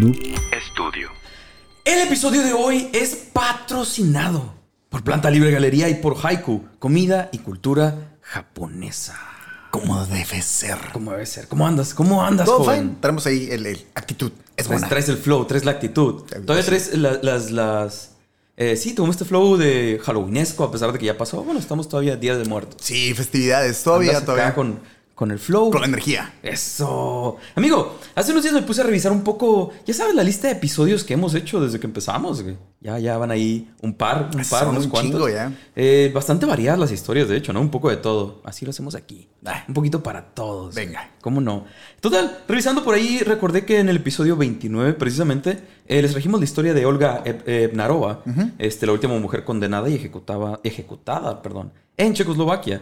Noob Estudio. El episodio de hoy es patrocinado por Planta Libre Galería y por Haiku, comida y cultura japonesa. Como debe ser. ¿Cómo debe ser? ¿Cómo andas? ¿Cómo andas, Todo joven? fine. Tenemos ahí el, el actitud. Es Traes, buena. traes el flow, traes la actitud. Todavía traes la- las... las eh, sí, tuvimos este flow de Halloweenesco a pesar de que ya pasó. Bueno, estamos todavía Día de Muertos. Sí, festividades. Todavía, Andas acá todavía. Con, con el flow. Con la energía. Eso. Amigo, hace unos días me puse a revisar un poco, ya sabes, la lista de episodios que hemos hecho desde que empezamos. güey. Ya, ya van ahí un par, un par, Son unos un cuantos. chingo ya. Eh, bastante variadas las historias, de hecho, ¿no? Un poco de todo. Así lo hacemos aquí. Ah. Un poquito para todos. Venga. ¿Cómo no? Total, revisando por ahí, recordé que en el episodio 29, precisamente, eh, les trajimos la historia de Olga Eb- Ebnarova, este, la última mujer condenada y ejecutada, ejecutada perdón, en Checoslovaquia.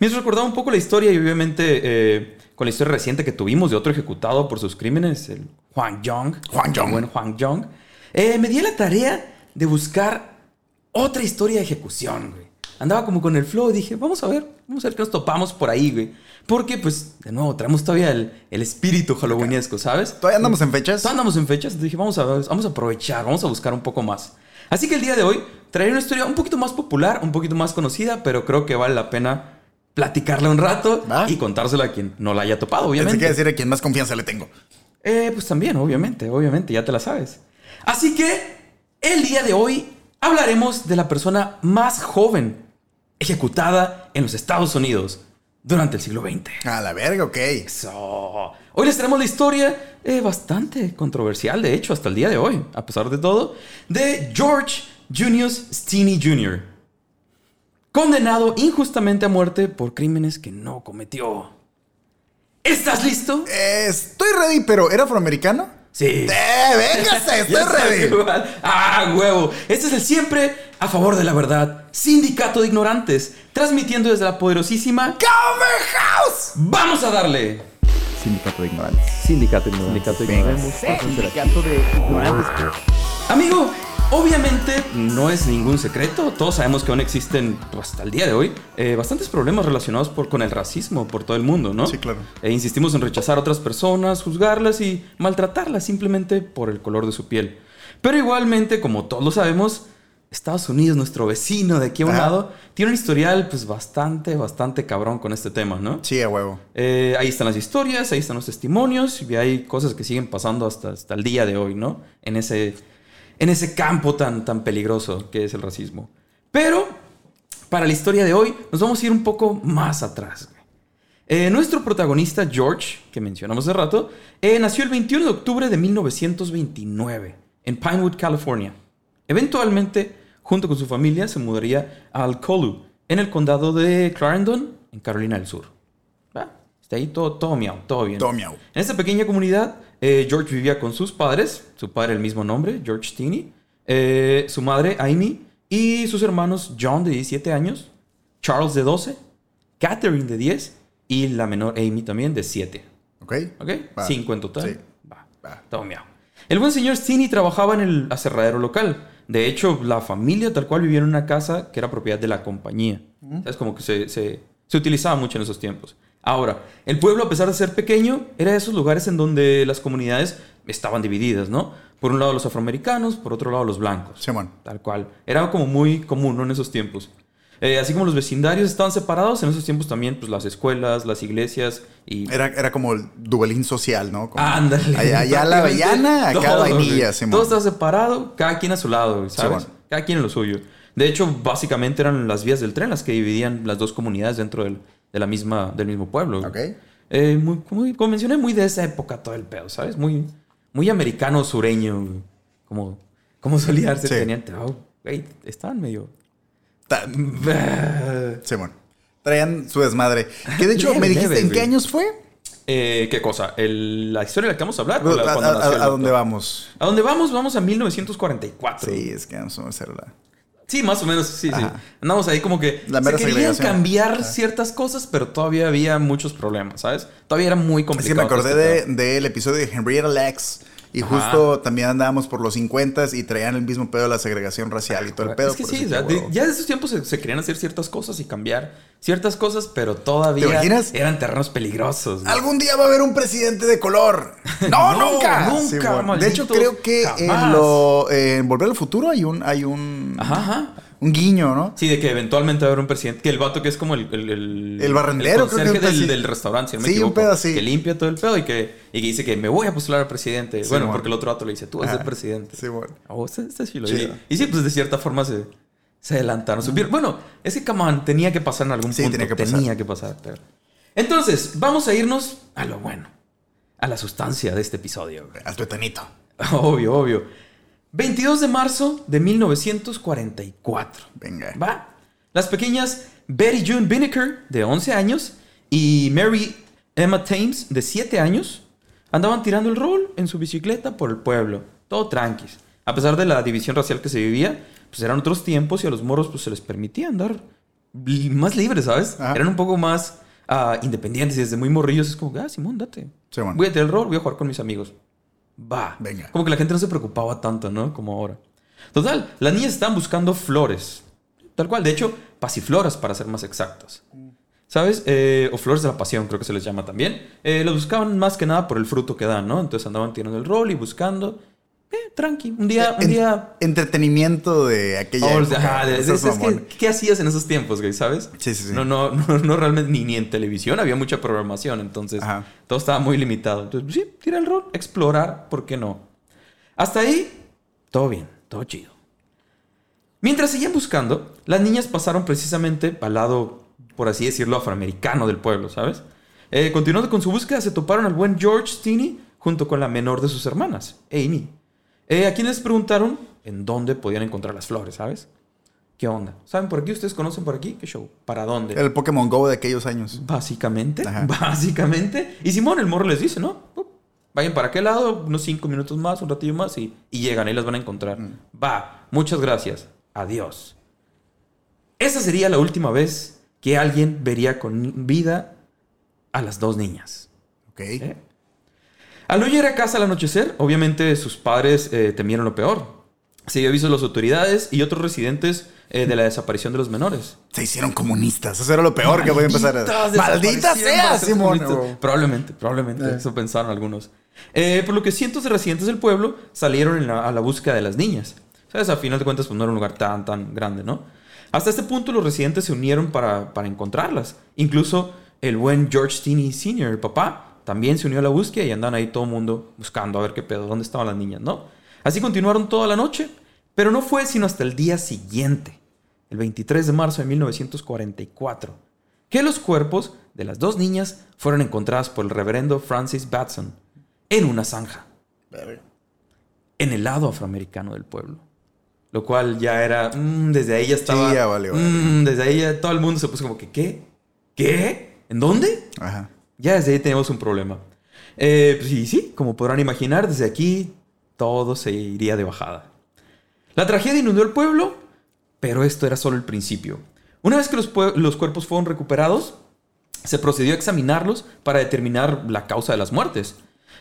Mientras recordaba un poco la historia y obviamente eh, con la historia reciente que tuvimos de otro ejecutado por sus crímenes, el Juan Jong. Juan Jong. Buen Juan Jong. eh, me di a la tarea de buscar otra historia de ejecución, güey. Andaba como con el flow y dije, vamos a ver, vamos a ver qué nos topamos por ahí, güey. Porque, pues, de nuevo, traemos todavía el, el espíritu halloweenesco, ¿sabes? Todavía andamos en fechas. Todavía andamos en fechas, entonces dije, vamos a, vamos a aprovechar, vamos a buscar un poco más. Así que el día de hoy traeré una historia un poquito más popular, un poquito más conocida, pero creo que vale la pena platicarla un rato Va. y contársela a quien no la haya topado, Pensé obviamente. que decir a quien más confianza le tengo. Eh, pues también, obviamente, obviamente, ya te la sabes. Así que el día de hoy hablaremos de la persona más joven ejecutada en los Estados Unidos durante el siglo XX. A la verga, ok. Eso. Hoy les tenemos la historia eh, bastante controversial, de hecho, hasta el día de hoy, a pesar de todo, de George Junius Steeny Jr., condenado injustamente a muerte por crímenes que no cometió. ¿Estás listo? Eh, estoy ready, pero ¿era afroamericano? Sí. ¡Eh, véngase! Estoy ready! igual. ¡Ah, huevo! Este es el siempre a favor de la verdad. Sindicato de Ignorantes, transmitiendo desde la poderosísima... ¡Comer House! ¡Vamos a darle! Sindicato de ignorantes. Sindicato de Ignorantes. Venga. Sindicato de ignorantes. Amigo, obviamente no es ningún secreto. Todos sabemos que aún existen, pues, hasta el día de hoy, eh, bastantes problemas relacionados por, con el racismo por todo el mundo, ¿no? Sí, claro. E insistimos en rechazar a otras personas, juzgarlas y maltratarlas simplemente por el color de su piel. Pero igualmente, como todos lo sabemos, Estados Unidos, nuestro vecino de aquí a un lado, tiene un historial pues bastante, bastante cabrón con este tema, ¿no? Sí, a huevo. Eh, ahí están las historias, ahí están los testimonios y hay cosas que siguen pasando hasta, hasta el día de hoy, ¿no? En ese, en ese campo tan, tan peligroso que es el racismo. Pero para la historia de hoy nos vamos a ir un poco más atrás. Eh, nuestro protagonista George, que mencionamos hace rato, eh, nació el 21 de octubre de 1929 en Pinewood, California. Eventualmente, junto con su familia, se mudaría a Alcolu, en el condado de Clarendon, en Carolina del Sur. Va, Está ahí todo, todo miau, todo bien. Todo miau. En esta pequeña comunidad, eh, George vivía con sus padres, su padre el mismo nombre, George Steeny, eh, su madre Amy y sus hermanos John de 17 años, Charles de 12, Catherine de 10 y la menor Amy también de 7. ¿Ok? ¿Ok? Va. Cinco en total. Sí. Va, Va. todo miau. El buen señor Steeny trabajaba en el aserradero local. De hecho, la familia tal cual vivía en una casa que era propiedad de la compañía. Es como que se, se- se utilizaba mucho en esos tiempos. Ahora, el pueblo, a pesar de ser pequeño, era de esos lugares en donde las comunidades estaban divididas, ¿no? Por un lado los afroamericanos, por otro lado los blancos. Simón. Tal cual. Era como muy común, ¿no? En esos tiempos. Eh, así como los vecindarios estaban separados, en esos tiempos también, pues las escuelas, las iglesias y... Era, era como el duelín social, ¿no? Como Ándale. Allá, allá la avellana, acá vainilla. Simón. Todo estaba separado, cada quien a su lado, ¿sabes? Simón. Cada quien en lo suyo. De hecho, básicamente eran las vías del tren las que dividían las dos comunidades dentro del, de la misma, del mismo pueblo. Ok. Eh, muy, muy- como mencioné, muy de esa época todo el pedo, ¿sabes? Muy, muy americano sureño, güey. como, como solía ser Sí. teniente. Oh, güey, estaban medio... Ta- Simón. Traían su desmadre. Que de hecho, Leve, me dijiste, leve, ¿en qué años fue? Eh, ¿Qué cosa? ¿El- ¿La historia de la que vamos a hablar? ¿A, la- a- a- a dónde vamos? ¿A dónde vamos? Vamos a 1944. Sí, es que no somos celular. Sí, más o menos, sí, sí. Ajá. Andamos ahí como que La se querían cambiar Ajá. ciertas cosas, pero todavía había muchos problemas, ¿sabes? Todavía era muy Es complicado. que me acordé este de- del episodio de Henrietta Lacks. Y Ajá. justo también andábamos por los 50 y traían el mismo pedo de la segregación racial y todo el pedo. Es que sí, de- ya de esos tiempos se, se querían hacer ciertas cosas y cambiar ciertas cosas, pero todavía eran terrenos peligrosos. güey. Algún día va a haber un presidente de color. No, No, nunca. nunca, Sí, bueno. De hecho, creo que en, lo, en Volver al Futuro hay un, hay un, ajá. Un guiño, ¿no? Sí, de que eventualmente va a haber un presidente. Que el vato que es como el... El, el, El barrendero, el creo que un del, del restaurante, si no me Sí, un equivoco. pedo así. Que limpia todo el pedo y que, y que dice que me voy a postular a presidente. Sí, bueno, bueno. porque el otro vato le dice, tú vas a ser Ah, presidente. Sí, bueno. Oh, está chilo. Chido. Y, y sí, pues de cierta forma se, se adelantaron. supieron- Bueno, ese camán tenía que pasar en algún Sí, punto. tenía que pasar. Tenía que pasar, pero- Entonces, vamos a irnos a lo bueno. A la sustancia de este episodio. Al tuetanito. Obvio, obvio. 22 de marzo de 1944. Venga. ¿Va? Las pequeñas Betty June Binneker, de 11 años, y Mary Emma Thames, de 7 años, andaban tirando el rol en su bicicleta por el pueblo. Todo tranquis. A pesar de la división racial que se vivía, pues eran otros tiempos y a los moros pues se les permitía andar más libres, ¿sabes? Ajá. Eran un poco más ah, independientes y desde muy morrillos es como, ah, Simón, date. Sí, bueno. Voy a tirar el rol, voy a jugar con mis amigos. Va. Venga. Como que la gente no se preocupaba tanto, ¿no? Como ahora. Total, las niñas estaban buscando flores. Tal cual, de hecho, pasifloras para ser más exactas. ¿Sabes? Eh, o flores de la pasión, creo que se les llama también. Eh, los buscaban más que nada por el fruto que dan, ¿no? Entonces andaban tirando el rol y buscando. Eh, tranqui. Un día, un En- día. Entretenimiento de aquella Oh, época. ajá, de- de- Esos es que, mamones. ¿Qué hacías en esos tiempos, güey? ¿Sabes? Sí, sí, sí. No, no, no, no realmente ni, ni en televisión había mucha programación, entonces Ajá. todo estaba muy limitado. Entonces, pues, sí, tira el rol, explorar, ¿por qué no? Hasta ahí, todo bien, todo chido. Mientras seguían buscando, las niñas pasaron precisamente al lado, por así decirlo, afroamericano del pueblo, ¿sabes? Eh, continuando con su búsqueda, se toparon al buen George Stinney junto con la menor de sus hermanas, Amy. Eh, a quienes preguntaron en dónde podían encontrar las flores, ¿sabes? ¿Qué onda? ¿Saben por aquí? ¿Ustedes conocen por aquí? ¿Qué show? ¿Para dónde? El Pokémon Go de aquellos años. Básicamente, Ajá. básicamente. Y Simón, el morro les dice, ¿no? Vayan para aquel lado, unos cinco minutos más, un ratillo más y, y llegan, ahí las van a encontrar. Va, muchas gracias. Adiós. Esa sería la última vez que alguien vería con vida a las dos niñas. Ok. ¿eh? Al llegar a casa al anochecer, obviamente sus padres eh, temieron lo peor. Se dio aviso a las autoridades y otros residentes eh, de la desaparición de los menores. Se hicieron comunistas. Eso era lo peor que voy a empezar a... Malditas ¡Maldita sea, Simón! Probablemente, probablemente. Eh. Eso pensaron algunos. Eh, por lo que cientos de residentes del pueblo salieron en la- a la búsqueda de las niñas. ¿Sabes? A final de cuentas, pues no era un lugar tan, tan grande, ¿no? Hasta este punto, los residentes se unieron para, para encontrarlas. Incluso el buen George Stinney Sr., el papá, también se unió a la búsqueda y andan ahí todo el mundo buscando a ver qué pedo, dónde estaban las niñas, ¿no? Así continuaron toda la noche, pero no fue sino hasta el día siguiente, el 23 de marzo de 1944, que los cuerpos de las dos niñas fueron encontradas por el reverendo Francis Batson en una zanja, en el lado afroamericano del pueblo. Lo cual ya era, mm, desde ahí ya estaba... Sí, ya vale, vale. mm, desde ahí ya todo el mundo se puso como que, ¿qué? ¿Qué? ¿En dónde? Ajá. Ya desde ahí tenemos un problema. Eh, pues sí, sí, como podrán imaginar, desde aquí todo se iría de bajada. La tragedia inundó el pueblo, pero esto era solo el principio. Una vez que los cuerpos fueron recuperados, se procedió a examinarlos para determinar la causa de las muertes.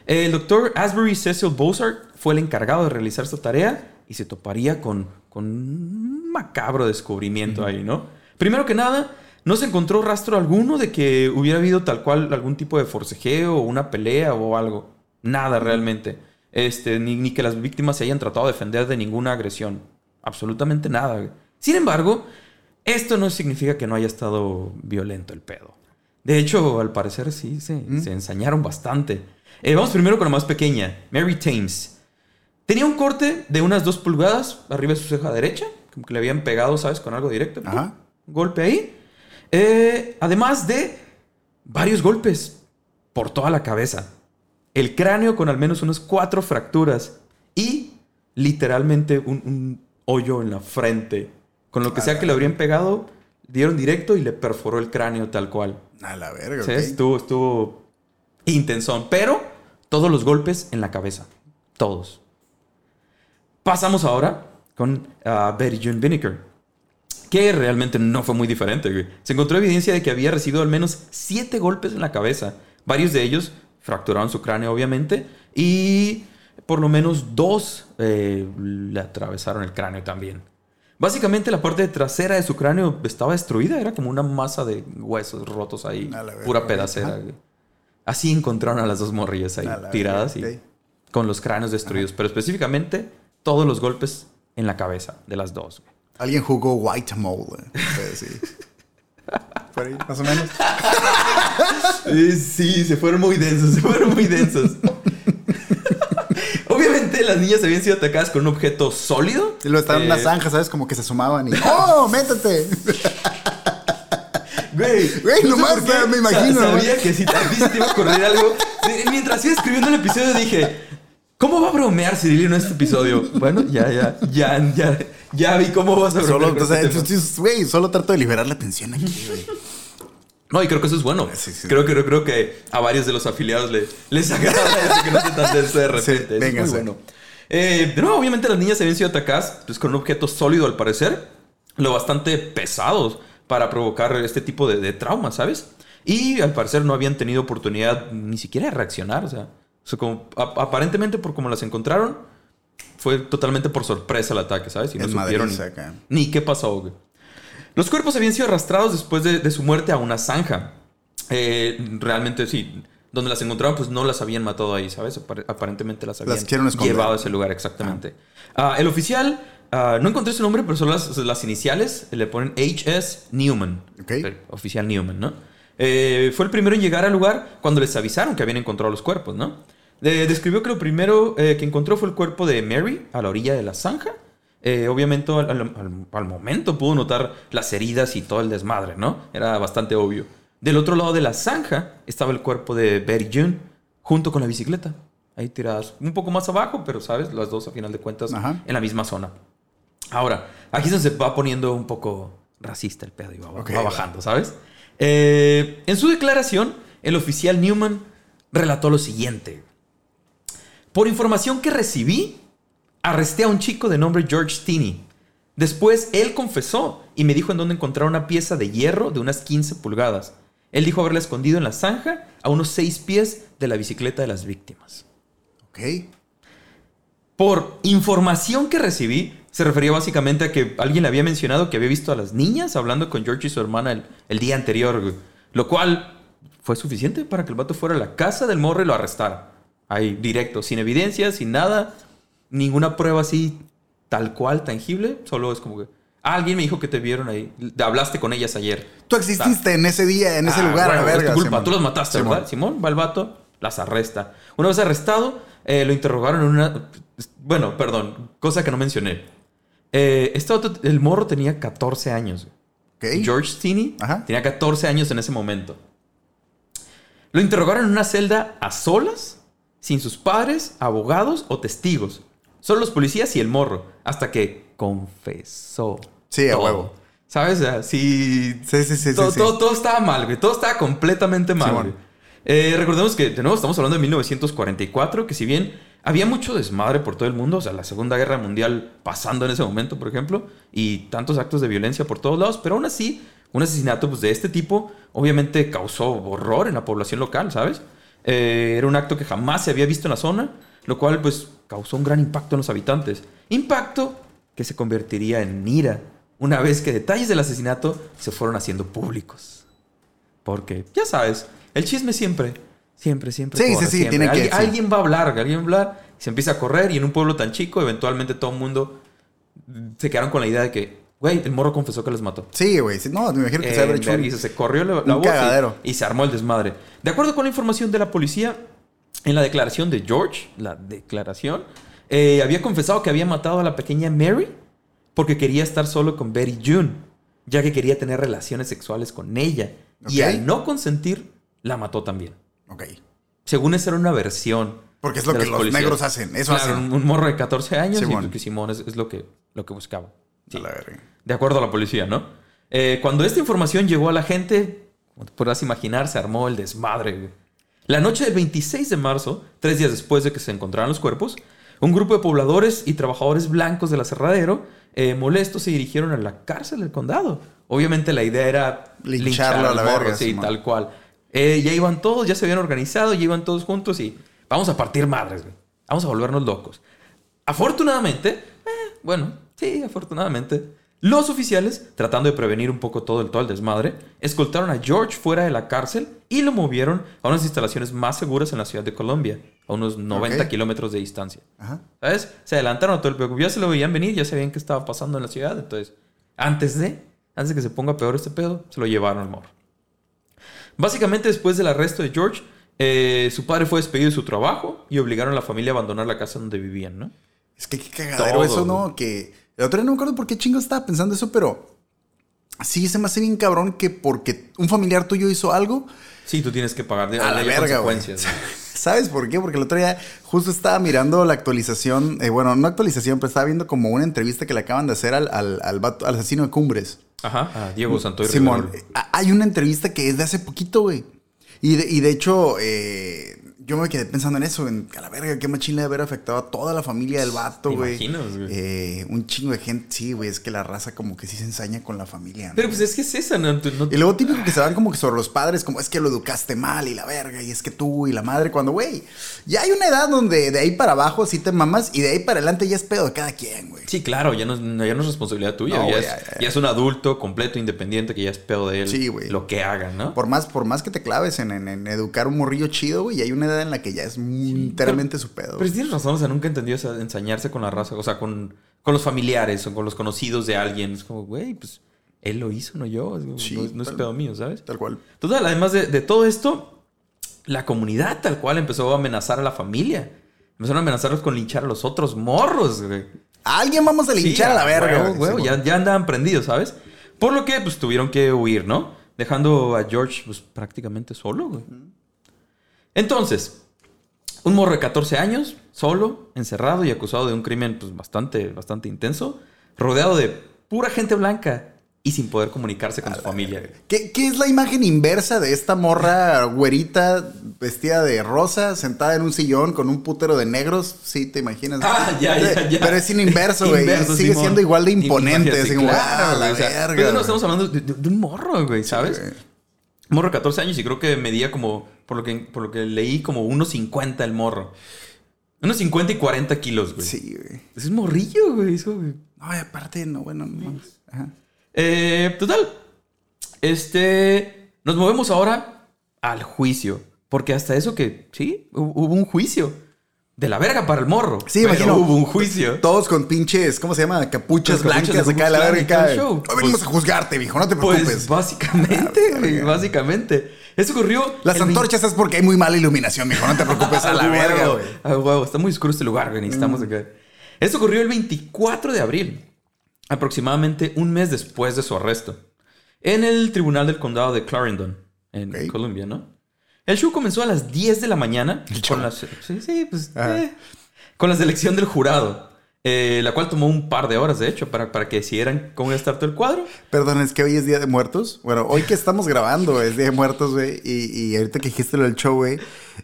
El doctor Asbury Cecil Bozart fue el encargado de realizar esta tarea y se toparía con, con un macabro descubrimiento ahí, ¿no? Primero que nada, no se encontró rastro alguno de que hubiera habido tal cual algún tipo de forcejeo o una pelea o algo. Nada realmente. Este, ni, ni que las víctimas se hayan tratado de defender de ninguna agresión. Absolutamente nada. Sin embargo, esto no significa que no haya estado violento el pedo. De hecho, al parecer sí, se, se ensañaron bastante. Eh, vamos primero con la más pequeña, Mary Thames. Tenía un corte de unas dos pulgadas arriba de su ceja derecha, como que le habían pegado, ¿sabes? Con algo directo. Ajá. Un golpe ahí. Eh, además de varios golpes por toda la cabeza. El cráneo con al menos unas cuatro fracturas y literalmente un, un hoyo en la frente. Con lo que sea que le habrían pegado, dieron directo y le perforó el cráneo tal cual. A la verga, Sí, estuvo, estuvo intensón. Pero todos los golpes en la cabeza. Todos. Pasamos ahora con ah, Betty June Binneker. Que realmente no fue muy diferente. güey. Se encontró evidencia de que había recibido al menos siete golpes en la cabeza. Varios de ellos fracturaron su cráneo, obviamente. Y por lo menos dos eh, le atravesaron el cráneo también. Básicamente la parte trasera de su cráneo estaba destruida. Era como una masa de huesos rotos ahí. Verga, Pura pedacera. Güey. Así encontraron a las dos morrillas ahí tiradas y con los cráneos destruidos, pero específicamente todos los golpes en la cabeza de las dos. güey. Alguien jugó White Mole. eh, sí. Por ahí, más o menos. Sí, se fueron muy densos, se fueron muy densos. Obviamente las niñas habían sido atacadas con un objeto sólido. Y luego estaban en Eh, una zanja, ¿sabes? Como que se sumaban y. ¡Oh, métete! Güey, Güey, no sé nomás, qué, me imagino, Sabía ¿no? que si te iba a ocurrir algo. Mientras iba escribiendo el episodio dije, ¿cómo va a bromear Cirilio en este episodio? Bueno, ya, ya, ya, ya, ya vi cómo vas a. Solo, o sea, este entonces, güey, solo trato de liberar la tensión aquí, güey. No, y creo que eso es bueno. Sí, sí. Creo, creo, creo que a varios de los afiliados le, les agrada eso que no esté tan denso de repente. Sí, es muy bueno. Eh, de nuevo, obviamente las niñas habían sido atacadas pues, con un objeto sólido al parecer, lo bastante pesados para provocar este tipo de, de trauma, ¿sabes? Y al parecer no habían tenido oportunidad ni siquiera de reaccionar, o sea, o sea, como, a- aparentemente por como las encontraron, fue totalmente por sorpresa el ataque, ¿sabes? Y no En supieron Madrid, ni- qué pasó, güey. Los cuerpos habían sido arrastrados después de, de su muerte a una zanja. Eh, realmente sí. Donde las encontraron, pues no las habían matado ahí, ¿sabes? Apar- aparentemente las habían esconder. llevado a ese lugar, exactamente. Ah, el oficial, ah, no encontré su nombre, pero son las, las iniciales. Le ponen H.S. Newman. Ok. Eh, Oficial Newman, ¿no? Eh, fue el primero en llegar al lugar cuando les avisaron que habían encontrado los cuerpos, ¿no? Eh, describió que lo primero eh, que encontró fue el cuerpo de Mary a la orilla de la zanja. Eh, obviamente al, al- al- al momento pudo notar las heridas y todo el desmadre, ¿no? Era bastante obvio. Del otro lado de la zanja estaba el cuerpo de Betty June junto con la bicicleta. Ahí tiradas un poco más abajo, pero sabes, las dos a final de cuentas Ajá. en la misma zona. Ahora, aquí se va poniendo un poco racista el pedo y va. bajando, ¿sabes? Eh, en su declaración, el oficial Newman relató lo siguiente. Por información que recibí, arresté a un chico de nombre George Stinney. Después, él confesó y me dijo en dónde encontrar una pieza de hierro de unas 15 pulgadas. Él dijo haberla escondido en la zanja a unos 6 pies de la bicicleta de las víctimas. Ok. Por información que recibí, se refería básicamente a que alguien le había mencionado que había visto a las niñas hablando con George y su hermana el, el día anterior, güey. Lo cual fue suficiente para que el vato fuera a la casa del morro y lo arrestara. Ahí, directo, sin evidencia, sin nada, ninguna prueba así tal cual, tangible. Solo es como que "Ah, alguien me dijo que te vieron ahí. Hablaste con ellas ayer. Tú exististe en ese día, en ese Ah, lugar, bueno, a verga. es tu culpa. Simón. Tú los mataste, Simón. ¿verdad? Simón va al vato, las arresta. Una vez arrestado, eh, lo interrogaron en una. Bueno, perdón, cosa que no mencioné. Eh, este vato, el morro tenía 14 años. Ok. George Ajá. tenía 14 años en ese momento. Lo interrogaron en una celda a solas, sin sus padres, abogados o testigos. Solo los policías y el morro, hasta que confesó. Sí, a huevo. ¿Sabes? O sea, sí, Sí, sí, sí. todo, sí, todo- todo estaba mal, güey. Todo estaba completamente mal, güey. Eh, recordemos que, de nuevo, estamos hablando de 1944, que si bien había mucho desmadre por todo el mundo, o sea, la Segunda Guerra Mundial pasando en ese momento, por ejemplo, y tantos actos de violencia por todos lados, pero aún así, un asesinato pues, de este tipo obviamente causó horror en la población local, ¿sabes? Eh, era un acto que jamás se había visto en la zona, lo cual pues causó un gran impacto en los habitantes. Impacto que se convertiría en ira una vez que detalles del asesinato se fueron haciendo públicos. Porque, ya sabes, el chisme siempre, siempre, siempre. Sí, corre, sí, sí, siempre. tiene que- Alguien, sí. alguien va a hablar, alguien va a hablar, y se empieza a correr, y en un pueblo tan chico, eventualmente todo el mundo se quedaron con la idea de que, güey, el morro confesó que los mató. Sí, güey. No, me imagino que se Eh, habrá hecho. un- se corrió la, la un voz y- se armó el desmadre. De acuerdo con la información de la policía, en la declaración de George, la declaración, eh, había confesado que había matado a la pequeña Mary porque quería estar solo con Betty June, ya que quería tener relaciones sexuales con ella. Y al no consentir, la mató también. Ok. Según esa era una versión. Porque es lo que los policías. negros hacen. Eso Claro, hacen. un, un morro de 14 años Simón. y que Simón es, es lo, que, lo que buscaba. Sí. A la verga. De acuerdo a la policía, ¿no? Eh, cuando esta información llegó a la gente, como te podrás imaginar, se armó el desmadre. güey. La noche del 26 de marzo, tres días después de que se encontraran los cuerpos, un grupo de pobladores y trabajadores blancos del aserradero, eh, molestos, se dirigieron a la cárcel del condado. Obviamente la idea era Lincharlo linchar a la verga, sí, Simón. tal cual. Eh, ya iban todos, ya se habían organizado, ya iban todos juntos y vamos a partir madres, güey. Vamos a volvernos locos. Afortunadamente, eh, bueno, sí, afortunadamente, Los oficiales, tratando de prevenir un poco todo el, todo el desmadre, escoltaron a George fuera de la cárcel y lo movieron a unas instalaciones más seguras en la ciudad de Colombia, a unos 90 Ok. kilómetros de distancia. Ajá. ¿Sabes? Se adelantaron a todo el pedo. Ya se lo veían venir, ya sabían qué estaba pasando en la ciudad. Entonces, antes de, antes de que se ponga peor este pedo, se lo llevaron al morro. Básicamente, después del arresto de George, eh, su padre fue despedido de su trabajo y obligaron a la familia a abandonar la casa donde vivían, ¿no? Es que qué cagadero Todo, eso, ¿no? güey. Que el otro día no me acuerdo por qué chingo estaba pensando eso, pero sí se me hace bien cabrón que porque un familiar tuyo hizo algo, Sí, tú tienes que pagar de a la verga, consecuencias. ¿Sabes por qué? Porque el otro día justo estaba mirando la actualización, eh, bueno, no actualización, pero estaba viendo como una entrevista que le acaban de hacer al, al, al vato- al asesino de Cumbres. Ajá, a Diego Santoy Simón, hay una entrevista que es de hace poquito, güey. Y de, y de hecho, eh, yo me quedé pensando en eso, en a la verga, qué machín le haber afectado a toda la familia del vato, ¿Te güey. imaginas, güey? Eh, un chingo de gente, sí, güey, es que la raza como que sí se ensaña con la familia. ¿no? Pero pues es que es esa, ¿no? No- Y luego típico que se van como que sobre los padres, como es que lo educaste mal y la verga, y es que tú y la madre, cuando, güey, ya hay una edad donde de ahí para abajo sí te mamas y de ahí para adelante ya es pedo de cada quien, güey. Sí, claro, ya no, ya no es responsabilidad tuya. No, ya, güey, es, ya, ya, ya. ya es un adulto completo, independiente, que ya es pedo de él. Sí, güey. Lo que haga, ¿no? Por más, por más que te claves en, en- en educar un morrillo chido, güey, y hay una edad en la que ya es muy enteramente su pedo. Pero tienes razón, o sea, nunca he entendido esa- ensañarse con la raza, o sea, con, con los familiares o con los conocidos de alguien. Es como, güey, pues él lo hizo, no yo. Es como, Sí, no, no es tal- pedo mío, ¿sabes? Tal cual. Total, además de, de todo esto, la comunidad tal cual empezó a amenazar a la familia. Empezaron a amenazarlos con linchar a los otros morros, güey. A alguien vamos a linchar Sí, a la verga. huevo, ya, ya andaban prendidos, ¿sabes? Por lo que, pues, tuvieron que huir, ¿no? Dejando a George, pues, prácticamente solo, güey. Entonces, un morro de 14 años, solo, encerrado y acusado de un crimen, pues, bastante, bastante intenso, rodeado de pura gente blanca y sin poder comunicarse con su familia. ¿Qué, qué es la imagen inversa de esta morra güerita vestida de rosa, sentada en un sillón con un putero de negros? Sí, te imaginas. Ah, ya, ya, ya. Pero es sin inverso, güey. Sigue Simón. siendo igual de imponente. Imagínate, así claro, ah, la güey, o sea, verga. Pero no estamos hablando de, de- de un morro, güey, ¿sabes? Morro de 14 años y creo que medía como, por lo que, por lo que leí, como 1.50 el morro. Unos 50 y 40 kilos, güey. Sí, güey. Es un morrillo, güey. eso, güey. No, y aparte, no, bueno, no. Ajá. Eh, total. Este. Nos movemos ahora al juicio. Porque hasta eso que, sí, hu- hubo un juicio. De la verga para el morro. Sí, pero imagino. hubo un juicio. Todos con pinches, ¿cómo se llama? Capuchas blancas de acá de la verga. Y acá. todo el show. Hoy venimos Pues- a juzgarte, viejo, no te preocupes. Pues básicamente, Ah, güey, verga. básicamente. Eso ocurrió. Las antorchas es porque hay muy mala iluminación, viejo, no te preocupes a la Ah, verga, güey. Mm. Ah, huevo, Está muy oscuro este lugar, güey. Necesitamos acá. Esto ocurrió el 24 de abril, aproximadamente un mes después de su arresto, en el tribunal del condado de Clarendon, en Ok. Columbia, ¿no? El show comenzó a las 10 de la mañana con las, sí, sí, pues, Ajá. eh, con la selección del jurado, eh, la cual tomó un par de horas, de hecho, para, para que decidieran cómo iba a estar todo el cuadro. Perdón, es que hoy es Día de Muertos. Bueno, hoy que estamos grabando es Día de Muertos, güey. Y, y ahorita que dijiste lo del show, güey.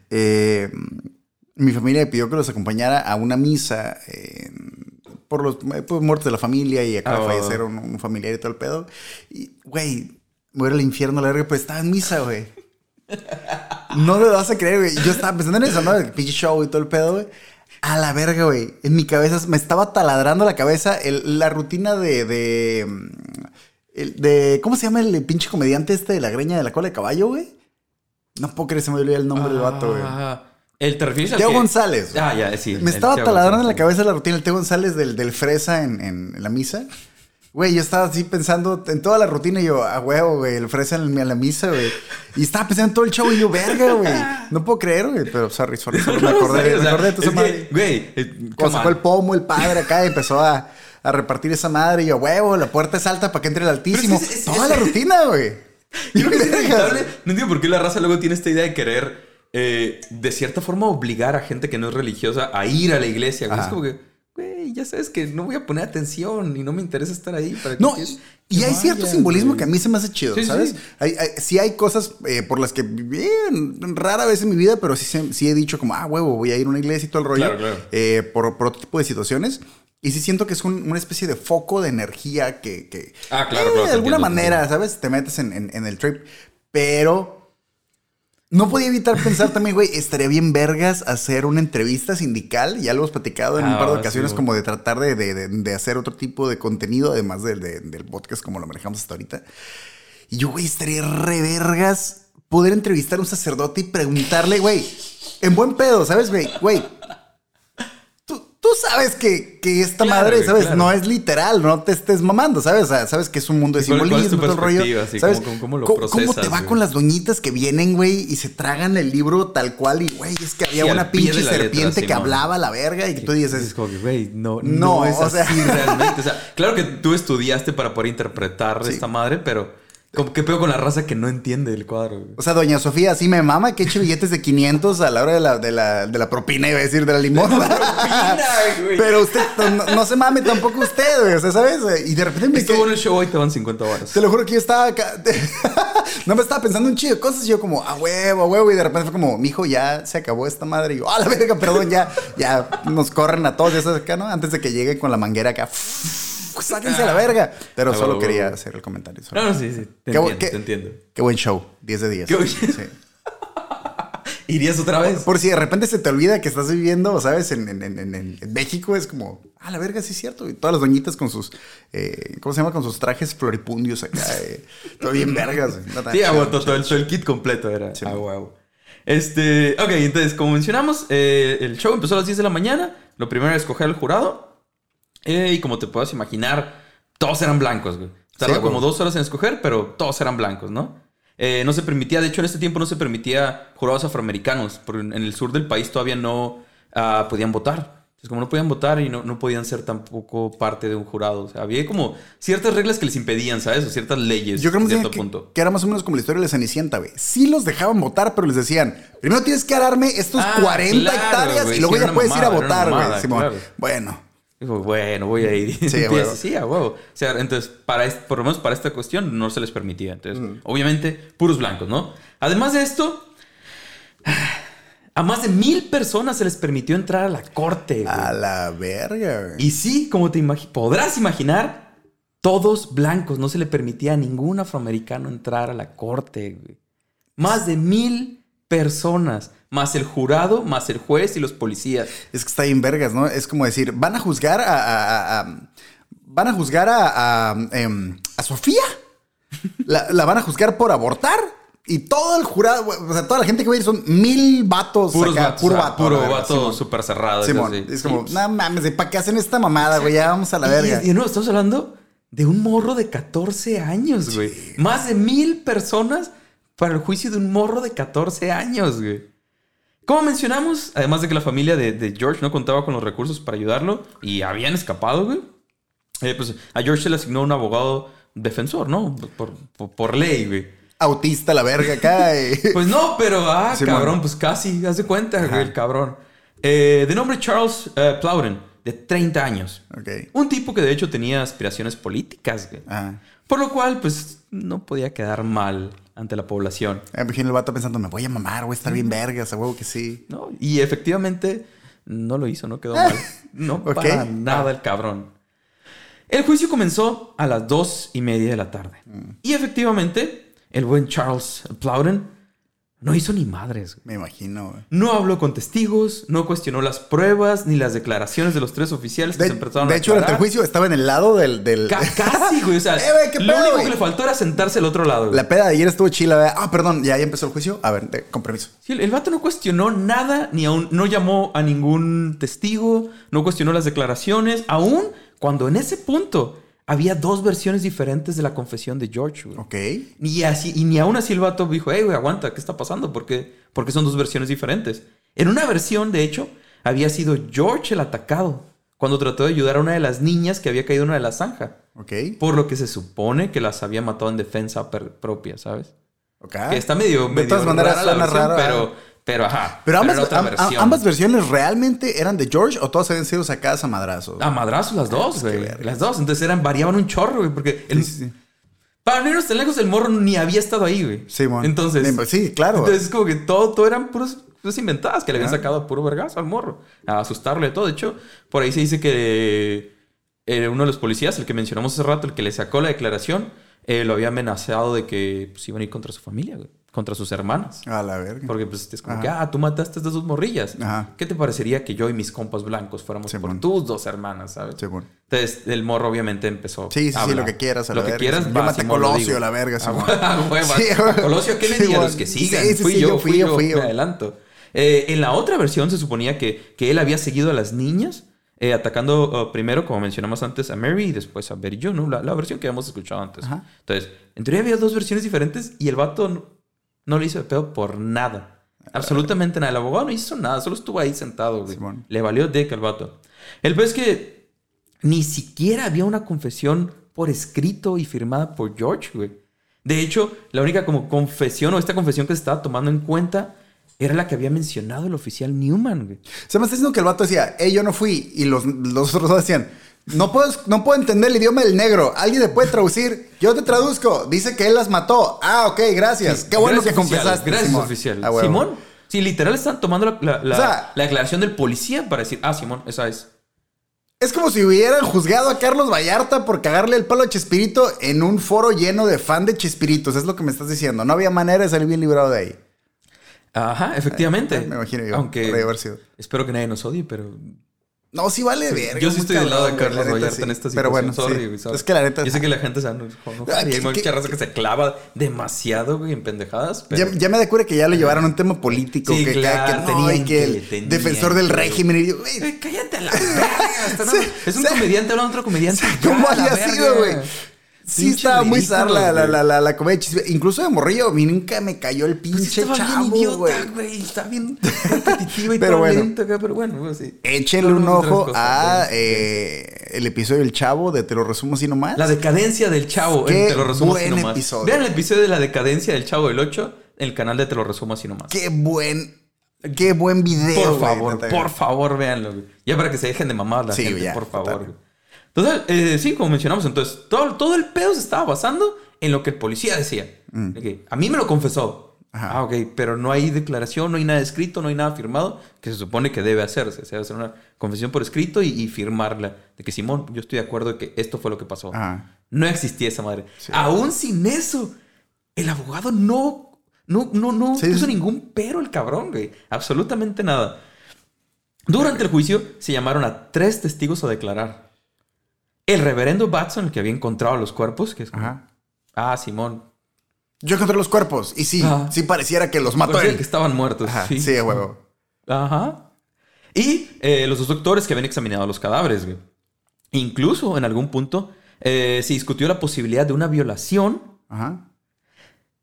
eh, mi familia me pidió que los acompañara a una misa eh, por los eh, pues, muertos de la familia y acaba de Oh. fallecer un, un familiar y todo el pedo. Y, güey, me voy al infierno a la verga, pero estaba en misa, güey. No lo vas a creer, güey. Yo estaba pensando en eso, ¿no? El pinche show y todo el pedo, güey. A la verga, güey. En mi cabeza me estaba taladrando la cabeza el- la rutina de. de, mm, de- ¿Cómo se llama el pinche comediante este de la greña de la cola de caballo, güey? No puedo creer, se me olvidó el nombre del vato, güey. Ah, ¿El te refieres Teo González. güey. Ah, ya, sí. Me estaba taladrando en la cabeza la rutina del Teo González del, del fresa en, en la misa. Güey, yo estaba así pensando en toda la rutina y yo, a huevo, güey, el fresa en, en la misa, güey. Y estaba pensando en todo el show y yo, verga, güey. No puedo creer, güey. Pero, sorry, sorry, sorry. Me acordé, me acordé de tu madre. Güey, eh, Cuando sacó el pomo, el padre acá y empezó a, a repartir esa madre. Y yo, huevo, la puerta es alta para que entre el altísimo. Pero es- es- Toda es- la rutina, güey. Yo creo que es inevitable. No entiendo por qué la raza luego tiene esta idea de querer, eh, de cierta forma, obligar a gente que no es religiosa a ir a la iglesia. güey. Es como que, güey, ya sabes que no voy a poner atención y no me interesa estar ahí. Para que No, que- y que hay cierto simbolismo güey. que a mí se me hace chido, Sí, ¿sabes? sí. Hay, hay- sí hay cosas eh, por las que bien rara vez en mi vida, pero sí, se- sí he dicho como, ah, huevo, voy a ir a una iglesia y todo el rollo. Claro, claro. eh, por, por otro tipo de situaciones. Y sí siento que es un- una especie de foco de energía que, que Ah, claro, eh, claro, de alguna entiendo, manera, ¿sabes? Te metes en, en- en el trip. Pero No podía evitar pensar también, güey, estaría bien vergas hacer una entrevista sindical. Ya lo hemos platicado en un Ah, par de sí, ocasiones, como de tratar de, de- de- hacer otro tipo de contenido, además del- de- del podcast como lo manejamos hasta ahorita. Y yo, güey, estaría re vergas poder entrevistar a un sacerdote y preguntarle, güey, en buen pedo, ¿sabes, güey? Güey, sabes que, que esta Claro, madre, ¿sabes? claro. No es literal, no te estés mamando, ¿sabes? O sea, sabes que es un mundo de ¿Y cuál- cuál es tu simbolismo, todo el rollo. Así, ¿Sabes? ¿cómo- cómo lo ¿Cómo, cómo te va güey? con las doñitas que vienen, güey, y se tragan el libro tal cual? Y, güey, es que había una pinche letra, serpiente que Simón. hablaba a la verga y que tú dices, Es como que, güey, no, No, no, es o sea- así realmente. O sea, claro que tú estudiaste para poder interpretar Sí. esta madre, pero como que pego con la raza que no entiende el cuadro. güey? O sea, doña Sofía, así me mama que eche billetes de 500 a la hora de la, de la, de la propina, iba a decir, de la limosna. güey. Pero usted, no, no se mame tampoco usted, güey. O sea, ¿sabes? Y de repente me Estuvo quedé- en el show hoy te van 50 horas. Te lo juro que yo estaba acá. no me estaba pensando un chido de cosas. Y yo, como, a huevo, a huevo. Y de repente fue como, mijo, ya se acabó esta madre. Y yo, a la verga, perdón, ya, ya nos corren a todos. Ya acá, ¿no? Antes de que llegue con la manguera acá. Sáquense a la verga. Pero Ah, solo quería hacer el comentario. solo. No, no, sí, sí. Te Qué entiendo, qué- te entiendo. Qué buen show. 10 de 10. Qué buen- Sí. ¿Irías otra vez? Por si de repente se te olvida que estás viviendo, ¿sabes? En, en- en- en- México es como, ah, la verga, sí es cierto. Y todas las doñitas con sus, eh, ¿cómo se llama? Con sus trajes floripundios acá. eh, todo bien vergas. No, Sí, chido, todo el, todo el kit completo era. Sí, ah. Este, ok, entonces, como mencionamos, eh, el show empezó a las 10 de la mañana. Lo primero era escoger al jurado. Eh, y como te puedes imaginar, todos eran blancos, güey. Tardó Sí, como dos horas en escoger, pero todos eran blancos, ¿no? Eh, no se permitía, de hecho, en este tiempo no se permitía jurados afroamericanos, porque en el sur del país todavía no ah, podían votar. Entonces, como no podían votar y no, no podían ser tampoco parte de un jurado. O sea, había como ciertas reglas que les impedían, ¿sabes? O ciertas leyes. Yo creo que, cierto que, punto. que era más o menos como la historia de la Cenicienta, güey. Sí los dejaban votar, pero les decían, primero tienes que ararme estos Ah, 40 claro, hectáreas y luego ya puedes ir a votar, güey. claro. Bueno, Bueno, voy a ir. Sí, a Empieza, huevo. sí, a huevo. O sea, entonces, para por lo menos para esta cuestión no se les permitía. Entonces, Mm. obviamente, puros blancos, ¿no? Además de esto, a más de mil personas se les permitió entrar a la corte. güey. a la verga, güey. Y sí, como te imagi- podrás imaginar, todos blancos. No se le permitía a ningún afroamericano entrar a la corte. güey. Más de mil personas. Más el jurado, más el juez y los policías. Es que está bien vergas, ¿no? Es como decir, van a juzgar a. a- a- a- van a juzgar a. a, em, Sofía. La, la van a juzgar por abortar. Y todo el jurado, o sea, toda la gente que va a ir son mil vatos. Puros acá, vatos, puro vato. puro verga, vato súper cerrado. Simón, así. es como, no mames, ¿para qué hacen esta mamada, güey? Ya vamos a la Y- verga. Y, y no, estamos hablando de un morro de 14 años, güey. Más de mil personas para el juicio de un morro de 14 años, güey. Como mencionamos, además de que la familia de, de George no contaba con los recursos para ayudarlo y habían escapado, güey. eh, pues a George se le asignó un abogado defensor, ¿no? Por, por- por ley, güey. Autista la verga acá. y- Pues no, pero ah, cabrón, pues casi, haz de cuenta, Ajá. güey, el cabrón. Eh, de nombre Charles eh, Plowden, de 30 años. ok. Un tipo que de hecho tenía aspiraciones políticas, güey. Ah. Por lo cual, pues, no podía quedar mal ante la población, Me imagino el vato pensando, me voy a mamar, voy a estar bien vergas, a huevo que sí. ¿no? Y efectivamente, no lo hizo, no quedó mal. No Ok. para nada el cabrón. El juicio comenzó a las dos y media de la tarde. Y efectivamente, el buen Charles Plowden no hizo ni madres, güey. Me imagino, güey. No habló con testigos, no cuestionó las pruebas ni las declaraciones de los tres oficiales que De, se empezaron de a hecho, durante el juicio estaba en el lado del. del... Ca- casi, güey. O sea, Eh, güey, lo único güey. que le faltó era sentarse al otro lado. güey. La peda de ayer estuvo chila, ¿verdad? Ah, perdón, ya, ya empezó el juicio. A ver, de- con permiso. Sí, el, el vato no cuestionó nada, ni aún, no llamó a ningún testigo, no cuestionó las declaraciones, aún cuando en ese punto había dos versiones diferentes de la confesión de George. güey. Ok. Ni así, y ni aún así el vato dijo, hey, güey, aguanta, ¿qué está pasando? ¿Por qué, por qué son dos versiones diferentes? En una versión, de hecho, había sido George el atacado cuando trató de ayudar a una de las niñas que había caído en una de la zanja. Ok. Por lo que se supone que las había matado en defensa propia, ¿sabes? Ok. Que está medio, De medio todas maneras, rara la versión, pero, pero ajá. Pero ambas, am- versión. ambas versiones realmente eran de George o todas habían sido sacadas a madrazos. A madrazos las dos, güey. Las dos. Entonces eran, variaban un chorro, güey. Porque el, Sí, sí, sí. para no irnos tan lejos, el morro ni había estado ahí, güey. Simón. Entonces. Ni- sí, claro. Entonces es como que todo, todo eran puros, puras inventadas que le habían sacado a puro vergazo al morro. A asustarle todo. De hecho, por ahí se dice que eh, uno de los policías, el que mencionamos hace rato, el que le sacó la declaración, eh, lo había amenazado de que pues, iban a ir contra su familia, güey. Contra sus hermanas. A la verga. Porque pues es como Ajá. que, ah, tú mataste a estas dos morrillas. Ajá. ¿Qué te parecería que yo y mis compas blancos fuéramos Sí, por bueno. tus dos hermanas, sabes? Sí, bueno. Entonces el morro obviamente empezó. Sí, sí, sí, a lo que quieras, a Lo la que verga. quieras, Yo va, maté a Colosio, la verga. Sí, A Colosio, ¿qué le sí, diga a los que sigan? sí, fui sí, yo, fui yo, yo fui yo. me adelanto. Eh, en la otra versión se suponía que, que él había seguido a las niñas, eh, atacando uh, primero, como mencionamos antes, a Mary y después a Betty Jo, ¿no? La, la versión que habíamos escuchado antes. Ajá. Entonces, en teoría había dos versiones diferentes y el vato no, le hizo de pedo por nada. Absolutamente nada. El abogado no hizo nada, solo estuvo ahí sentado, güey. Simón. Le valió dick al vato. El peor es que ni siquiera había una confesión por escrito y firmada por George, güey. De hecho, la única como confesión o esta confesión que se estaba tomando en cuenta era la que había mencionado el oficial Newman, güey. Se me está diciendo que el vato decía, hey, yo no fui. Y los, los otros dos decían, no puedo, no puedo entender el idioma del negro. ¿Alguien me puede traducir? Yo te traduzco. Dice que él las mató. Ah, ok, gracias. Qué bueno que confesaste. Gracias, Simón. oficial. Ah. Simón. Sí, literal están tomando la, la- la- O sea- la declaración del policía para decir, ah, Simón, esa es. Es como si hubieran juzgado a Carlos Vallarta por cagarle el palo a Chespirito en un foro lleno de fan de Chespiritos. Es lo que me estás diciendo. No había manera de salir bien librado de ahí. Ajá, efectivamente. Me imagino yo. Aunque Podría haber sido. espero que nadie nos odie, pero No, sí vale verga. Yo sí estoy del lado de Carlos Vallarta sí. en esta situación. Pero bueno, sorry, sí. sorry. Es que la neta... Yo sé que la gente enojar. Ah, hay mucha raza que se clava demasiado, güey, en pendejadas. Pero... Ya, ya me da cura que ya lo llevaron a un tema político. Sí, que, claro, que no, y tenían que el tenían defensor del régimen. Y yo, güey, Eh, cállate a la verga. es un comediante hablando de otro comediante. ¿Cómo había sido, güey? Sí, estaba muy zar la, la, la, la, la comedia chisme. Incluso de morrillo, a mí nunca me cayó el Pues pinche estaba chavo, güey. Está bien repetitiva y Pero bueno. acá, pero bueno, pues sí. Échenle un ojo a eh, el episodio del chavo de Te lo resumo así nomás. La decadencia del chavo. Qué Te lo resumo así buen nomás. episodio. Vean el episodio de la decadencia del chavo del 8 en el canal de Te lo resumo así nomás. Qué buen, qué buen video. Por favor, por favor, véanlo. güey. Ya para que se dejen de mamar la Sí, gente, ya, por favor. Total, eh, sí, como mencionamos, entonces, todo, todo el pedo se estaba basando en lo que el policía decía. De que, a mí me lo confesó. Mm. Ajá. Ah, ok, pero no hay declaración, no hay nada escrito, no hay nada firmado, que se supone que debe hacerse. Se debe hacer una confesión por escrito y, y firmarla. De que, Simón, yo estoy de acuerdo de que esto fue lo que pasó. Ajá. No existía esa madre. Aún sin eso, el abogado no, no, no, no Sí, puso sí. ningún pero el cabrón, güey. Absolutamente nada. Durante el juicio se llamaron a tres testigos a declarar. El reverendo Batson, el que había encontrado los cuerpos, que es como, Ajá. ah, Simón. Yo encontré los cuerpos y sí, Ajá. sí pareciera que los mató él. que estaban muertos. Ajá, sí. sí, huevo. Ajá. Y eh, los dos doctores que habían examinado los cadáveres, güey. Incluso en algún punto eh, se discutió la posibilidad de una violación Ajá.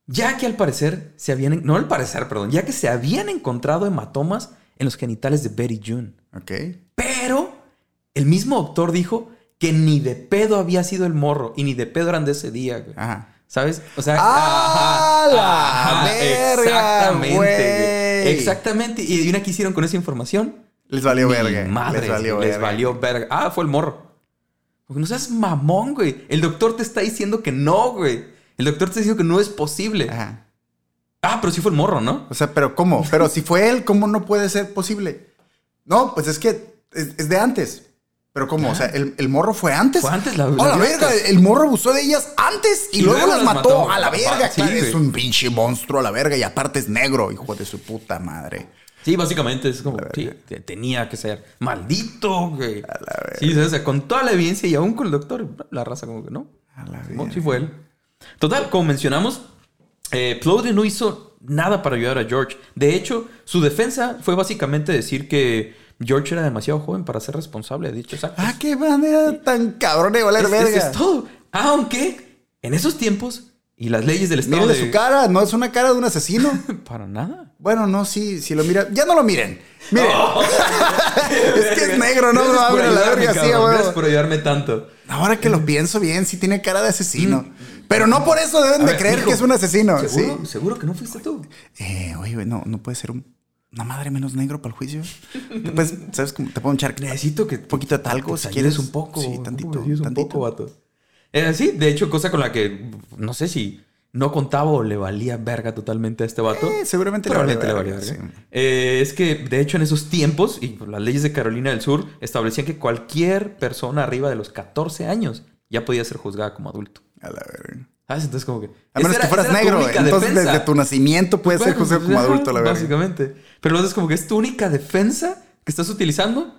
Ya que al parecer se habían, no al parecer, perdón, ya que se habían encontrado hematomas en los genitales de Betty June. Ok. Pero el mismo doctor dijo que ni de pedo había sido el morro y ni de pedo eran de ese día, güey. Ajá. ¿Sabes? O sea, ¡Ah, ajá, la ajá, verga, exactamente, güey! Exactamente. Y adivina qué hicieron con esa información. Les valió Ni verga. Madres, les valió les verga. valió verga. Ah, fue el morro. Porque no seas mamón, güey. El doctor te está diciendo que no, güey. El doctor te está diciendo que no es posible. Ajá. Ah, pero sí fue el morro, ¿no? O sea, pero ¿cómo? Pero si fue él, ¿cómo no puede ser posible? No, pues es que es, es de antes. Pero ¿cómo? O sea, ¿el, el morro fue antes? Fue antes, la- ¡Oh, la la verga! antes. El morro abusó de ellas antes y, Y luego, luego las mató, mató. a la verga. Sí, claro, es un pinche monstruo a la verga y aparte es negro, hijo de su puta madre. Sí, básicamente es como, sí, te- tenía que ser maldito, güey. Sí, o sea, con toda la evidencia y aún con el doctor, la raza como que no. A la verga. sí fue él. Total, como mencionamos, eh, Plowden no hizo nada para ayudar a George. De hecho, su defensa fue básicamente decir que George era demasiado joven para ser responsable de dichos actos. Ah, qué manera tan cabrón de valer Es- verga. eso es todo. Aunque en esos tiempos y las leyes del estado Mírenle de... su cara, no es una cara de un asesino. Para nada. Bueno, no, sí, si lo miran. Ya no lo miren. Miren. es que es negro, no me Gracias va a por ver a la verga así. Gracias por ayudarme tanto. Ahora que lo pienso bien, sí tiene cara de asesino. Pero no por eso deben A de ver, creer mijo, que es un asesino. ¿Seguro? Sí. ¿Seguro que no fuiste tú? Eh, oye, no, no puede ser un- una madre menos negro para el juicio. Te puedes, ¿sabes cómo? Te puedo echar Necesito que un poquito de talco si quieres. un poco. Sí, tantito. Ayudes un tantito. poco, vato. Eh, sí, de hecho, cosa con la que no sé si no contaba o le valía verga totalmente a este vato. Eh, seguramente le Probablemente le valía valía verga, verga. sí. Eh, es que, de hecho, en esos tiempos, y las leyes de Carolina del Sur establecían que cualquier persona arriba de los 14 años ya podía ser juzgada como adulto. A la verga. ¿Sabes? Entonces, como que. A menos que era- fueras negro, entonces defensa. desde tu nacimiento puedes ser juzgado como adulto, la verdad. Básicamente. Pero luego es como que es tu única defensa que estás utilizando.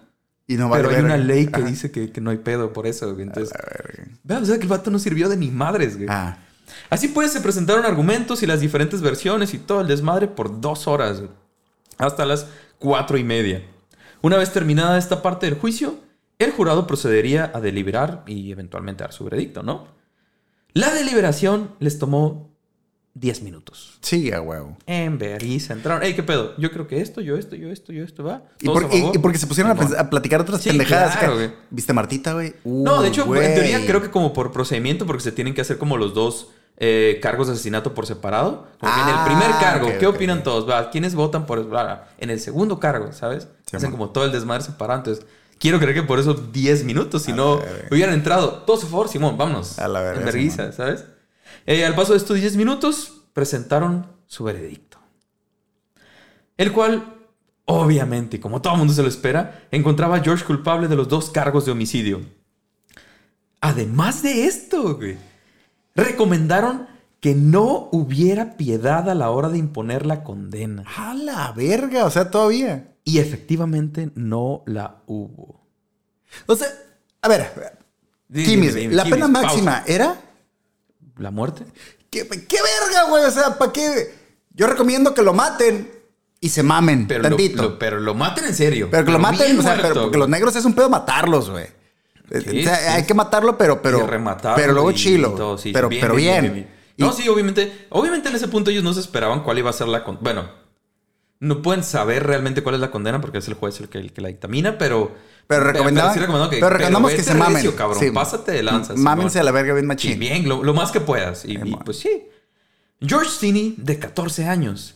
Y no vale pero hay verga. una ley que Ajá. dice que, que no hay pedo por eso, güey. Entonces, A la verga. vean, o sea que el vato no sirvió de ni madres, güey. Ah, Así pues, se presentaron argumentos y las diferentes versiones y todo el desmadre por dos horas, güey. hasta las cuatro y media. Una vez terminada esta parte del juicio, el jurado procedería a deliberar y eventualmente dar su veredicto, ¿no? La deliberación les tomó 10 minutos. sí, a huevo. En vergüenza entraron. Ey, ¿qué pedo? Yo creo que esto, yo esto, yo esto, yo esto, va. Y, ¿Todos por- y- porque se pusieron a, platicar otras Sí, pendejadas. claro, que- güey. ¿Viste Martita, güey? No, de hecho, Uh, en teoría creo que como por procedimiento, porque se tienen que hacer como los dos eh, cargos de asesinato por separado. Como que en el Ah, primer cargo, ¿qué opinan todos? Va, ¿Quiénes votan por bla, bla? En el segundo cargo, ¿sabes? Sí, Hacen man. como todo el desmadre separado. Entonces, quiero creer que por eso 10 minutos, si A no hubieran entrado. Todos a favor, Simón, vámonos. A la verga, En vergüenza, ¿sabes? Eh, al paso de estos 10 minutos, presentaron su veredicto. El cual, obviamente, como todo el mundo se lo espera, encontraba a George culpable de los dos cargos de homicidio. Además de esto, güey, recomendaron que no hubiera piedad a la hora de imponer la condena. A la verga, o sea, todavía. Y efectivamente no la hubo. O sea, a ver, Dime, Kimis, dime, la pena máxima era. ¿La muerte? ¿Qué, qué verga, güey? O sea, ¿para qué? Yo recomiendo que lo maten y se mamen Pero tantito. lo- pero lo maten en serio. pero que lo maten, o sea, muerto, pero porque los negros es un pedo matarlos, güey. O sea, hay que matarlo, pero, pero, rematarlo pero luego y- chilo. y todo, sí, pero, bien, pero bien, bien. bien, Y- No, sí, obviamente. Obviamente en ese punto ellos no se esperaban cuál iba a ser la condena. Bueno, no pueden saber realmente cuál es la condena porque es el juez el que, el que la dictamina, pero. Pero recomendaban- sí recomendaban que. pero recomendamos que se mamen. recio, cabrón. Sí. Pásate de lanza. Mámense a la verga bien Sí, machín. bien, lo, lo más que puedas. Y, y, pues sí. George Stinney, de 14 años,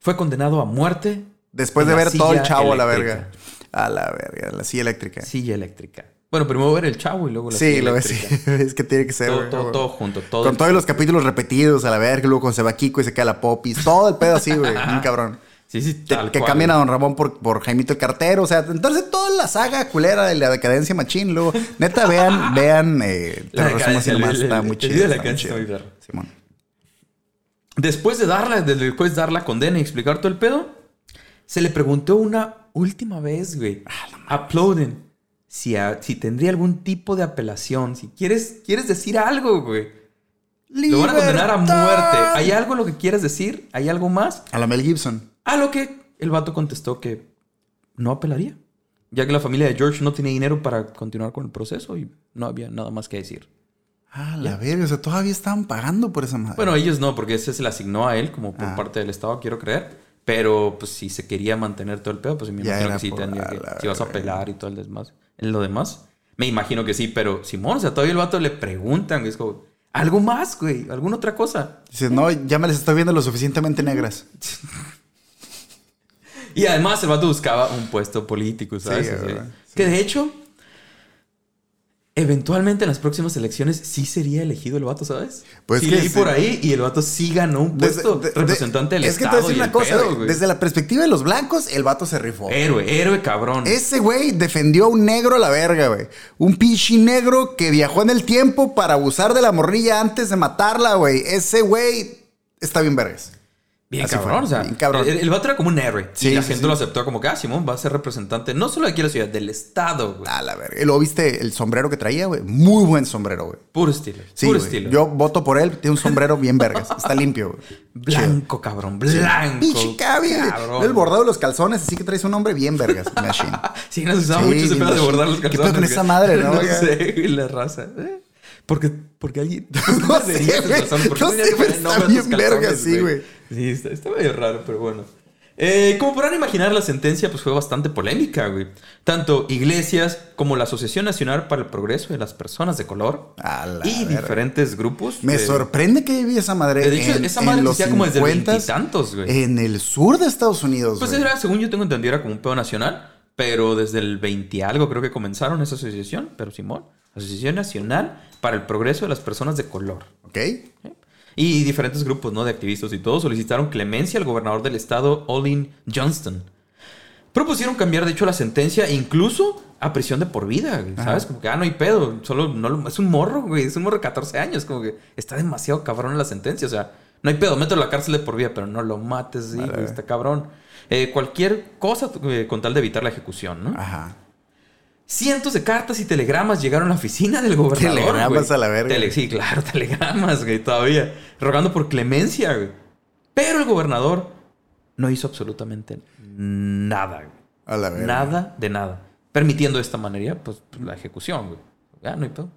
fue condenado a muerte. Después de ver todo el chavo a la verga. A la verga, la silla eléctrica. Silla eléctrica. Bueno, primero ver el chavo y luego la Sí, lo ves. eléctrica. es que tiene que ser. Todo, junto. Todo Con todos los capítulos repetidos a la verga, luego cuando se va Kiko y se queda la popis. Todo el pedo así, güey. Un cabrón. Sí, sí, Que, tal que cual. cambian a Don Ramón por, por Jaimito el cartero. O sea, entonces toda la saga culera de la decadencia machín. Luego, neta, vean, vean. Eh, te lo resumo así nomás. Está muy chido. de está muy. Simón. Después de darla, del juez dar la condena y explicar todo el pedo, se le preguntó una última vez, güey, a Plowden, si, a- si tendría algún tipo de apelación, si quieres, quieres decir algo, güey. Lo van a condenar a muerte. ¿Hay algo lo que quieras decir? ¿Hay algo más? A la Mel Gibson. A lo que el vato contestó que no apelaría, ya que la familia de George no tenía dinero para continuar con el proceso y no había nada más que decir. Ah, la verga. O sea, todavía estaban pagando por esa madre. Bueno, ellos no, porque ese se le asignó a él como por Ah. parte del Estado, quiero creer. Pero pues si se quería mantener todo el pedo, pues me imagino que sí tendría que. Si vas a apelar y todo el demás. En lo demás. Me imagino que sí, pero Simón, o sea, todavía el vato le preguntan, es como, algo más, güey, alguna otra cosa. Dices, no, ya me les estoy viendo lo suficientemente negras. Y además el vato buscaba un puesto político, ¿sabes? Sí. ¿verdad? Sí. Que de hecho, eventualmente en las próximas elecciones sí sería elegido el vato, ¿sabes? Pues sí que leí sí. por ahí y el vato sí ganó un puesto de- representante del es que te Estado. voy a decir una cosa, pedo. Desde la perspectiva de los blancos, el vato se rifó. Héroe, héroe cabrón. Ese güey defendió a un negro a la verga, güey. Un pinche negro que viajó en el tiempo para abusar de la morrilla antes de matarla, güey. Ese güey está bien vergas. Bien Así cabrón, fue, o sea, bien cabrón. El, el vato era como un héroe. Sí, y la sí, gente sí. lo aceptó como que, ah, Simón va a ser representante no solo de aquí en la ciudad, del estado, güey. A la verga. ¿Y luego viste el sombrero que traía, güey? Muy buen sombrero, güey. Puro estilo. Sí, puro güey. estilo. Yo voto por él. Tiene un sombrero bien vergas. Está limpio, güey. Blanco, cabrón, blanco. Pinche cabrón. El bordado de los calzones, así que traes un hombre bien vergas. Machine. Sí, nos usaba mucho ese pedo de bordar los ¿Qué calzones. pedo con esa madre, no? No sé, güey, la raza. ¿Eh? Porque, porque alguien... No sé, güey. No sé, pero está bien verga, sí, güey. Sí, está, está medio raro, pero bueno. Eh, como podrán imaginar, la sentencia pues, fue bastante polémica, güey. Tanto iglesias como la Asociación Nacional para el Progreso de las Personas de Color y verga. diferentes grupos. Me de- sorprende que viví esa madre. De hecho, en- esa madre existía como desde 50s, veintitantos, güey. En el sur de Estados Unidos. Pues güey. era, según yo tengo entendido, era como un pedo nacional, pero desde el 20 algo creo que comenzaron esa asociación, pero Simón, Asociación Nacional para el Progreso de las Personas de Color. ¿Ok? Y diferentes grupos, ¿no? De activistas y todo solicitaron clemencia al gobernador del estado, Olin Johnston. Propusieron cambiar, de hecho, la sentencia incluso a prisión de por vida, ¿sabes? Como que, ah, no hay pedo. Solo no lo- es un morro, güey. Es un morro de 14 años. Como que está demasiado cabrón la sentencia. O sea, no hay pedo. Mételo a la cárcel de por vida, pero no lo mates, sí, Vale. güey. Está cabrón. Eh, cualquier cosa eh, con tal de evitar la ejecución, ¿no? Ajá. Cientos de cartas y telegramas llegaron a la oficina del gobernador. Telegramas a la verga. Tele- sí, claro, telegramas, güey, todavía. Rogando por clemencia, güey. Pero el gobernador no hizo absolutamente nada, güey. A la verga. Nada de nada. Permitiendo de esta manera, pues, la ejecución, güey. Ya no hay pedo.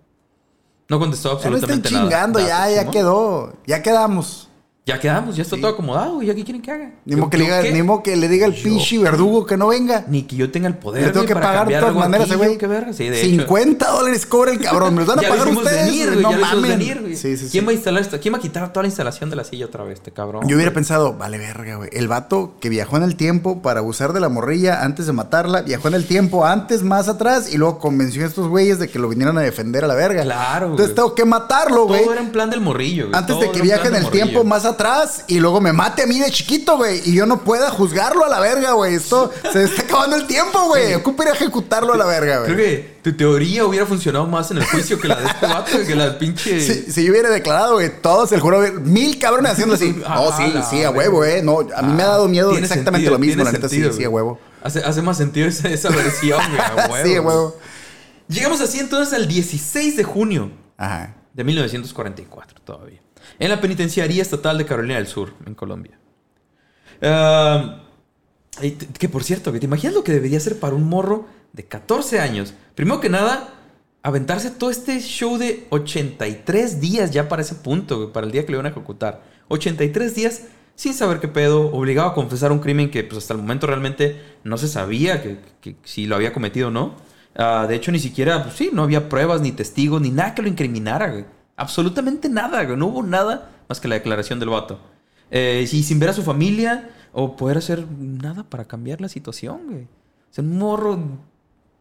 No contestó Ya me están absolutamente nada. chingando, ya, Nada, ya quedó. Ya quedamos. Ya quedamos, ya está todo acomodado, güey. ¿Ya qué quieren que haga? Ni modo ¿Yo- que, le diga- ni que le diga al pinche verdugo que no venga. Ni que yo tenga el poder. Le tengo que pagar de todas maneras, aquí, güey. Sí, de hecho. 50 dólares cobra el cabrón. Me los van a pagar ustedes. venir, no ya mamen. venir. Sí, sí, sí. ¿Quién va a instalar esto? ¿Quién va a quitar toda la instalación de la silla otra vez, este cabrón? Yo hubiera pensado, vale verga, güey. El vato que viajó en el tiempo para abusar de la morrilla antes de matarla, viajó en el tiempo antes, más atrás, y luego convenció a estos güeyes de que lo vinieran a defender a la verga. Claro, Entonces tengo que matarlo, güey. Todo era en plan del morrillo, güey. Antes de que viaje en el tiempo más atrás y luego me mate a mí de chiquito, güey. Y yo no pueda juzgarlo a la verga, güey. Esto se está acabando el tiempo, güey. Ocupa ir a ejecutarlo a la verga, Creo güey. que tu teoría hubiera funcionado más en el juicio que la de este vato, que la del pinche. Si, si yo hubiera declarado, güey, todos el juro, mil cabrones haciendo así. Ah, Oh, sí, sí, a huevo, eh. No, a mí me ha dado miedo exactamente sentido, lo mismo, la neta, sí, sí, a huevo. Hace, hace más sentido esa, esa versión, güey. A huevo. sí, a huevo. Llegamos así entonces al 16 de junio Ajá. de 1944 todavía. En la penitenciaría estatal de Carolina del Sur, en Colombia. Que por cierto, ¿te imaginas lo que debería ser para un morro de 14 años? Primero que nada, aventarse todo este show de 83 días ya para ese punto, para el día que le van a ejecutar. 83 días sin saber qué pedo, obligado a confesar un crimen que pues, hasta el momento realmente no se sabía que- si lo había cometido o no. Ah, de hecho, ni siquiera, pues sí, no había pruebas, ni testigos, ni nada que lo incriminara, güey. Absolutamente nada. No hubo nada más que la declaración del vato. Eh, y sin ver a su familia o poder hacer nada para cambiar la situación, güey. O un morro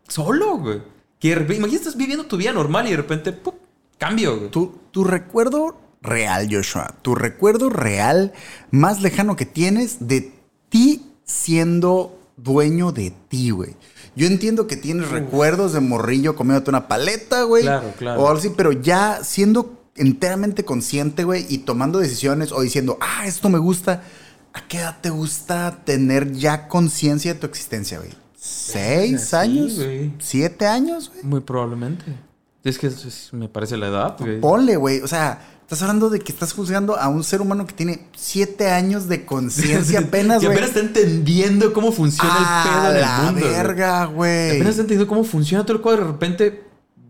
solo, güey. Que imagínate, estás viviendo tu vida normal y de repente, ¡pum! cambio, güey. Tu, tu recuerdo real, Joshua, tu recuerdo real más lejano que tienes de ti siendo dueño de ti, güey. Yo entiendo que tienes recuerdos de morrillo comiéndote una paleta, güey. Claro, claro. O algo así, pero ya siendo enteramente consciente, güey, y tomando decisiones o diciendo, ah, esto me gusta. ¿A qué edad te gusta tener ya conciencia de tu existencia, güey? ¿Seis Sí, años? ¿Siete años, güey? Muy probablemente. Es que es- me parece la edad, güey. Ponle, güey. O sea, estás hablando de que estás juzgando a un ser humano que tiene siete años de conciencia apenas, güey. apenas está entendiendo cómo funciona el pedo en la el mundo. güey. verga, güey. Apenas está entendiendo cómo funciona todo el cuadro. De repente,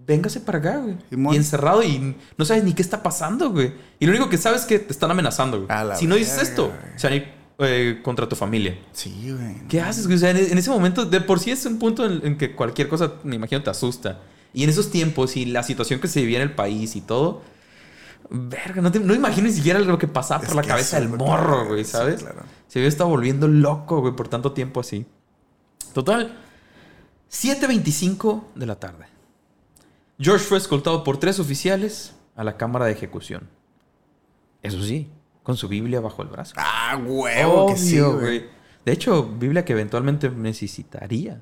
véngase para acá, güey. Y encerrado y no sabes ni qué está pasando, güey. Y lo único que sabes es que te están amenazando, güey. La Si no dices esto, güey. se van a ir eh, contra tu familia. Sí, güey. ¿Qué haces, güey? O sea, en, en ese momento, de por sí es un punto en, en que cualquier cosa, me imagino, te asusta. Y en esos tiempos y la situación que se vivía en el país y todo, verga, no, te, no imagino ni siquiera lo que pasaba Es por la cabeza del morro, güey, sí, ¿sabes? claro. Se había estado volviendo loco, güey, por tanto tiempo así. Total, 7.25 de la tarde. George fue escoltado por tres oficiales a la cámara de ejecución. Eso sí, con su Biblia bajo el brazo. Ah, huevo, que sí, güey. De hecho, Biblia que eventualmente necesitaría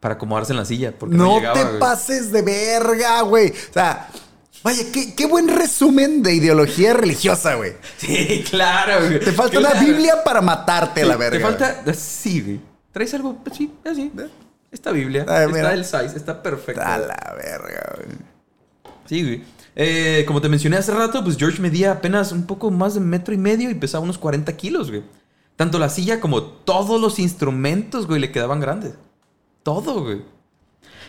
para acomodarse en la silla. Porque no, No llegaba, te güey. pases de verga, güey. O sea, vaya, qué, qué buen resumen de ideología religiosa, güey. Sí, claro, güey. Te falta una. Biblia para matarte la verga. Te falta. Sí, güey. ¿Traes algo? Sí, así. Esta Biblia. Ah, está el size, está perfecto. A la verga, güey. Sí, güey. Eh, como te mencioné hace rato, pues George medía apenas un poco más de metro y medio y pesaba unos 40 kilos, güey. Tanto la silla como todos los instrumentos, güey, le quedaban grandes. Todo, güey.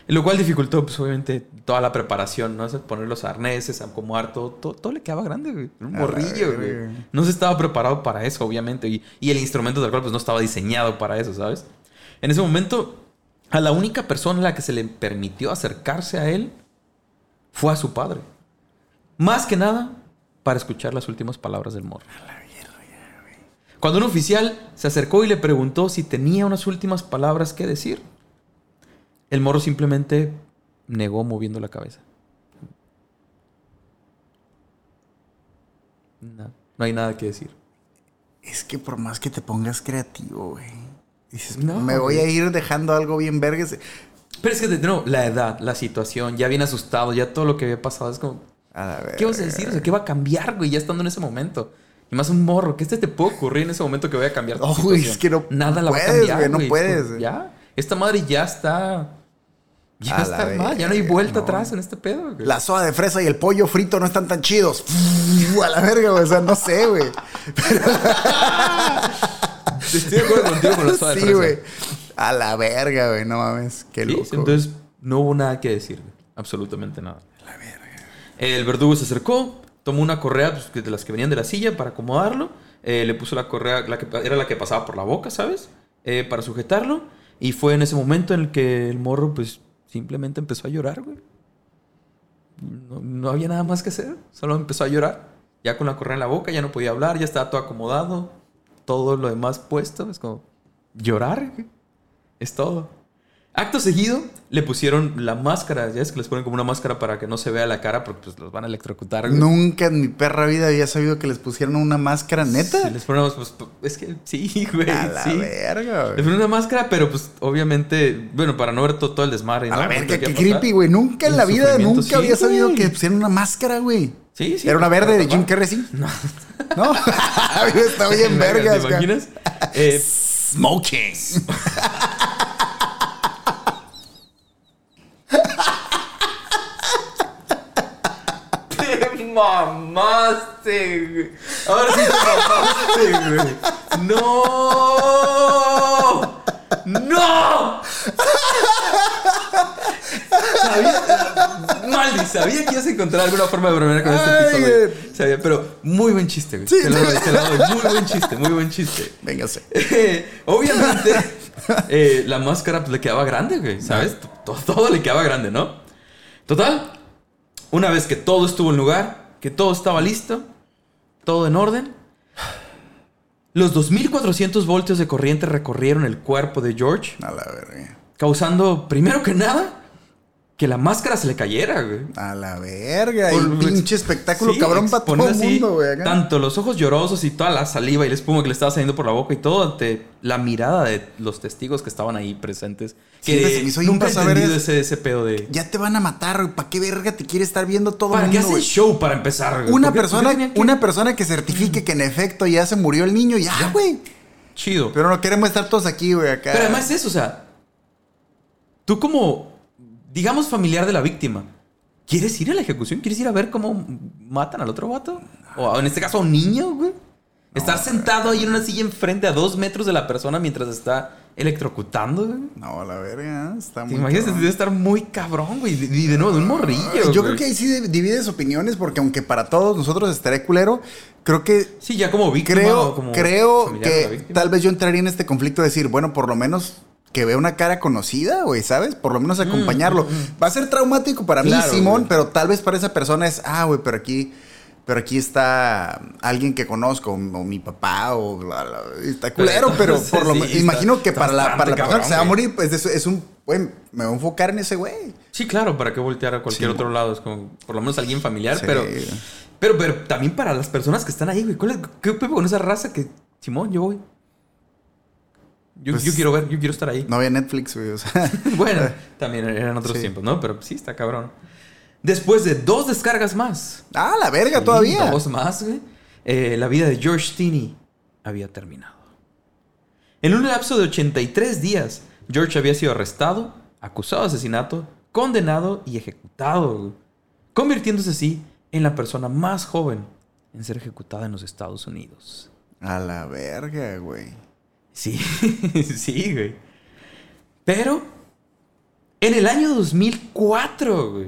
Lo cual dificultó, pues, obviamente, toda la preparación, ¿no? O sea, poner los arneses, acomodar todo, todo, todo le quedaba grande, güey. Un morrillo, güey. No se estaba preparado para eso, obviamente. Y, y el instrumento del cual, pues, no estaba diseñado para eso, ¿sabes? En ese momento, a la única persona a la que se le permitió acercarse a él fue a su padre. Más que nada, para escuchar las últimas palabras del morro. Cuando un oficial se acercó y le preguntó si tenía unas últimas palabras que decir, el morro simplemente negó moviendo la cabeza. No, no hay nada que decir. Es que por más que te pongas creativo, güey. Dices, No, me voy güey. a ir dejando algo bien vergas. Pero es que, de nuevo, la edad, la situación, ya bien asustado, ya todo lo que había pasado, es como, A la verga. ¿qué vas a decir? O sea, ¿qué va a cambiar, güey? Ya estando en ese momento. Y más un morro, ¿qué este te puede ocurrir en ese momento que vaya a cambiar güey, situación? es que no Nada la va a puedes, cambiar, güey, no güey. puedes. Ya, esta madre ya está... Ya A está la ya no hay verga, vuelta no. atrás en este pedo, güey. La soda de fresa y el pollo frito no están tan chidos. A la verga, güey. O sea, no sé, güey. Estoy de acuerdo contigo con la soda de Sí, fresa. güey. A la verga, güey. No mames. Qué Sí, loco. sí, entonces no hubo nada que decir, güey. absolutamente nada. El verdugo se acercó, tomó una correa pues, de las que venían de la silla para acomodarlo, eh, le puso la correa, la que era la que pasaba por la boca, ¿sabes? Eh, para sujetarlo, y fue en ese momento en el que el morro, pues, simplemente empezó a llorar, güey. No, no había nada más que hacer, solo empezó a llorar. Ya con la correa en la boca, ya no podía hablar, ya estaba todo acomodado, todo lo demás puesto, es como llorar, güey. es todo. Acto seguido, le pusieron la máscara. Ya es que les ponen como una máscara para que no se vea la cara porque pues los van a electrocutar. güey. Nunca en mi perra vida había sabido que les pusieran una máscara neta. Si les ponemos, pues, es que sí, güey. A la sí. verga, güey. ponen una máscara, pero pues obviamente, bueno, para no ver todo, todo el desmadre. A ¿no? la verga, ¿qué creepy, güey. Nunca en la vida, nunca sí, había sabido güey. que pusieran una máscara, güey. Sí, sí. Era una verde de. Jim Carrey, sí. No. ¿No? Está bien vergas, ¿Te imaginas? Eh, Smoking. Te mamaste, güey. Ahora sí te mamaste, güey. ¡No! ¡No! Sabía, Maldi, sabía que ibas a encontrar alguna forma de bromear con este episodio. güey. Sabía, pero muy buen chiste, güey. Sí. Te lo doy, te lo doy. Muy buen chiste, muy buen chiste. Véngase. Eh, obviamente, eh, la máscara pues, le quedaba grande, güey. ¿Sabes? Todo, todo le quedaba grande, ¿no? Total, una vez que todo estuvo en lugar, que todo estaba listo, todo en orden, los 2400 voltios de corriente recorrieron el cuerpo de George, A la verga. causando, primero que nada, que la máscara se le cayera, güey. A la verga. Y Por- pinche espectáculo Sí, cabrón para todo el mundo, güey. Tanto los ojos llorosos y toda la saliva y la espuma que le estaba saliendo por la boca y todo ante la mirada de los testigos que estaban ahí presentes. Siempre Que se me hizo nunca he entendido eso. ese, ese pedo de... Ya te van a matar, güey. ¿Para qué verga te quiere estar viendo todo ¿Para el qué mundo, hacen güey? show para empezar? güey? Una ¿Por qué- qué persona, que- una persona que certifique que en efecto ya se murió el niño, ya, güey. Chido. Pero, Pero no queremos estar todos aquí, güey, acá. además es, o sea... Tú como, digamos, familiar de la víctima... ¿Quieres ir a la ejecución? ¿Quieres ir a ver cómo matan al otro vato? O en este caso a un niño, güey. Estar sentado ahí en una silla enfrente a dos metros de la persona mientras está electrocutando, güey. No, la verga, está ¿Te muy cabrón. Debe estar muy cabrón, güey. Y de nuevo, de un morrillo. Yo güey. creo que ahí sí divides opiniones porque aunque para todos nosotros estaré culero, creo que Sí, ya como víctima. creo, como creo que tal vez yo entraría en este conflicto de decir, bueno, por lo menos que vea una cara conocida, güey, ¿sabes? Por lo menos acompañarlo. Va a ser traumático para mí, Mm, Simón, güey. pero tal vez para esa persona es, ah, güey, pero aquí, pero aquí está alguien que conozco, o, mi papá, o la- la- está culero, pero Sí, por lo sí, imagino que para la, para la persona que se va a morir, pues es, es un, güey, me voy a enfocar en ese güey. Sí, claro, para que voltear a cualquier Sí. otro lado. Es como, por lo menos alguien familiar, pero, pero. Pero también para las personas que están ahí, güey. ¿Cuál es- ¿Qué pepe con esa raza que. Simón, yo voy. Yo, Pues- yo quiero ver, yo quiero estar ahí. No había Netflix, güey, o sea. bueno, también eran otros Sí. tiempos, ¿no? Pero sí, está cabrón. Después de dos descargas más. ah, la verga, Sí, todavía. Dos más, güey. eh, la vida de George Tinney había terminado. En un lapso de 83 días, George había sido arrestado, acusado de asesinato, condenado y ejecutado, güey, convirtiéndose así en la persona más joven en ser ejecutada en los Estados Unidos. A la verga, güey. Sí, sí, güey. Pero, en el año 2004, güey,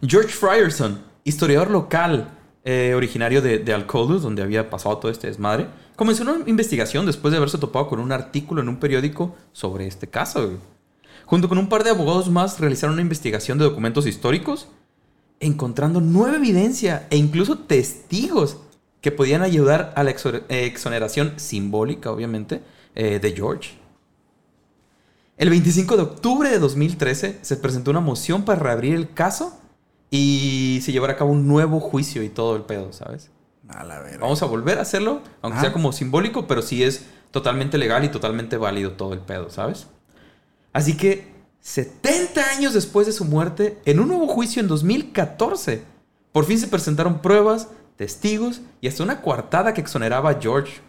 George Frierson, historiador local eh, originario de, de donde había pasado todo este desmadre, comenzó una investigación después de haberse topado con un artículo en un periódico sobre este caso. güey. Junto con un par de abogados más, realizaron una investigación de documentos históricos, encontrando nueva evidencia e incluso testigos que podían ayudar a la eh, exoneración simbólica, obviamente, eh, de George. El 25 de octubre de 2013 se presentó una moción para reabrir el caso y se llevará a cabo un nuevo juicio y todo el pedo, ¿sabes? A la verga. Vamos a volver a hacerlo, aunque sea como simbólico, pero sí es totalmente legal y totalmente válido todo el pedo, ¿sabes? Así que 70 años después de su muerte, en un nuevo juicio en 2014, por fin se presentaron pruebas, testigos y hasta una coartada que exoneraba a George.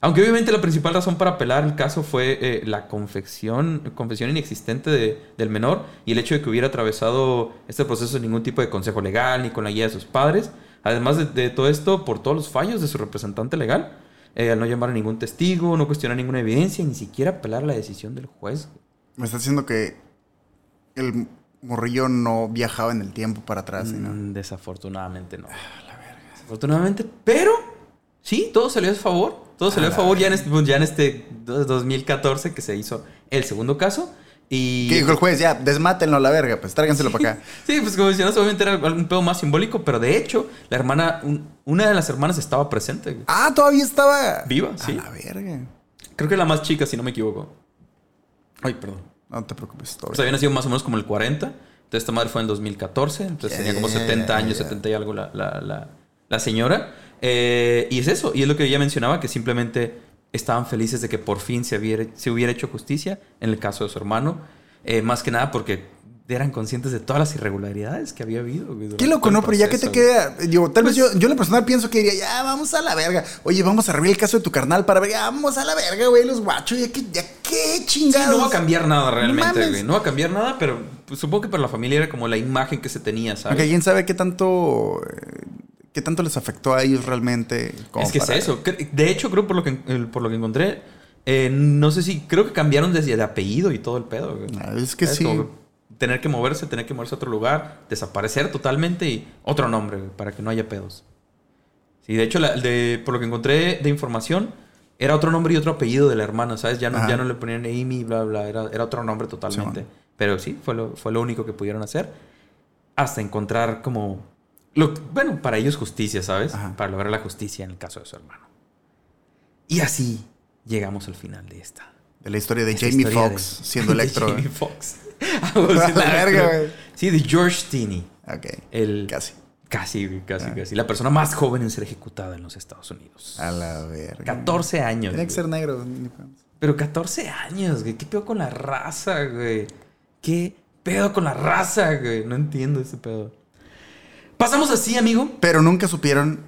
Aunque obviamente la principal razón para apelar el caso fue eh, la confesión, confesión inexistente de- del menor y el hecho de que hubiera atravesado este proceso sin ningún tipo de consejo legal ni con la guía de sus padres. Además de, de todo esto, por todos los fallos de su representante legal, eh, al no llamar a ningún testigo, no cuestionar ninguna evidencia y ni siquiera apelar a la decisión del juez. Me está diciendo que el morrillo no viajaba en el tiempo para atrás. Mm, Desafortunadamente no. Desafortunadamente, pero sí, todo salió a su favor. Todo salió a favor ya en, este, ya en este 2014 que se hizo el segundo caso. Y ¿Qué dijo el juez? Ya, desmátenlo a la verga, pues tráiganselo para acá. Sí, pues como mencionas, obviamente era un pedo más simbólico, pero de hecho, la hermana, un- una de las hermanas estaba presente. Ah, todavía estaba. Viva, A sí. la verga. Creo que la más chica, si no me equivoco. Ay, perdón. No te preocupes, todo Pues había nacido más o menos como el 40. Entonces esta madre fue en 2014. Entonces tenía como Ya, 70 años, ya. 70 y algo la, la- la- la señora. Eh, y es eso. Y es lo que ella mencionaba, que simplemente estaban felices de que por fin se hubiera, se hubiera hecho justicia en el caso de su hermano. Eh, más que nada porque eran conscientes de todas las irregularidades que había habido. Qué loco, ¿no? Pero ya que te queda. Digo, tal vez Pues- yo, yo en lo personal pienso que diría, ya vamos a la verga. Oye, vamos a revivir el caso de tu carnal para ver, ya vamos a la verga, güey, los guachos. Ya que, ya qué Sí, chingados. no va a cambiar nada realmente, mames. güey. No va a cambiar nada, pero pues, supongo que para la familia era como la imagen que se tenía, ¿sabes? Aunque quién sabe qué tanto. Qué tanto les afectó a ellos realmente. Es que es eso. De hecho, creo por lo que, por lo que encontré, eh, no sé si, creo que cambiaron desde el apellido y todo el pedo. güey. Ah, Es que ¿Sabes? sí. Como tener que moverse, tener que moverse a otro lugar, desaparecer totalmente y otro nombre güey, para que no haya pedos. Sí, de hecho, la- de, por lo que encontré de información, era otro nombre y otro apellido de la hermana, ¿sabes? Ya no, Ajá. ya no le ponían Amy, bla, bla, era, era otro nombre totalmente. Simón. Pero sí, fue lo, fue lo único que pudieron hacer hasta encontrar como... Lo, bueno, para ellos justicia, ¿sabes? Ajá. Para lograr la justicia en el caso de su hermano. Y así llegamos al final de esta. De la historia de esta Jamie Foxx siendo Electro. Jamie Foxx. Ah, A la verga, güey. Sí, de George Tinney. Ok. El, Casi. Casi, güey, casi, Ah. casi. La persona más joven en ser ejecutada en los Estados Unidos. A la verga. 14 años. Tiene que ser negro. Pero 14 años, güey. ¿Qué pedo con la raza, güey? ¿Qué pedo con la raza, güey? No entiendo ese pedo. Pasamos así, amigo. Pero nunca supieron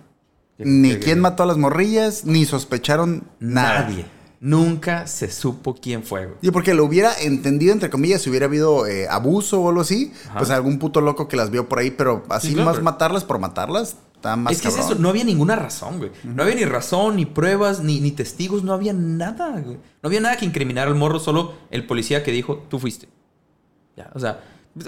¿Qué- ni qué- quién qué? mató a las morrillas, ni sospecharon nada. Nadie. Nunca se supo quién fue, güey. Y porque lo hubiera entendido, entre comillas, si hubiera habido eh, abuso o algo así, Ajá. pues algún puto loco que las vio por ahí, pero así Sí, claro, más pero- matarlas por matarlas, está más es que es eso, no había ninguna razón, güey. No había ni razón, ni pruebas, ni, ni testigos, no había nada, güey. No había nada que incriminar al morro, solo el policía que dijo, tú fuiste. Ya, o sea,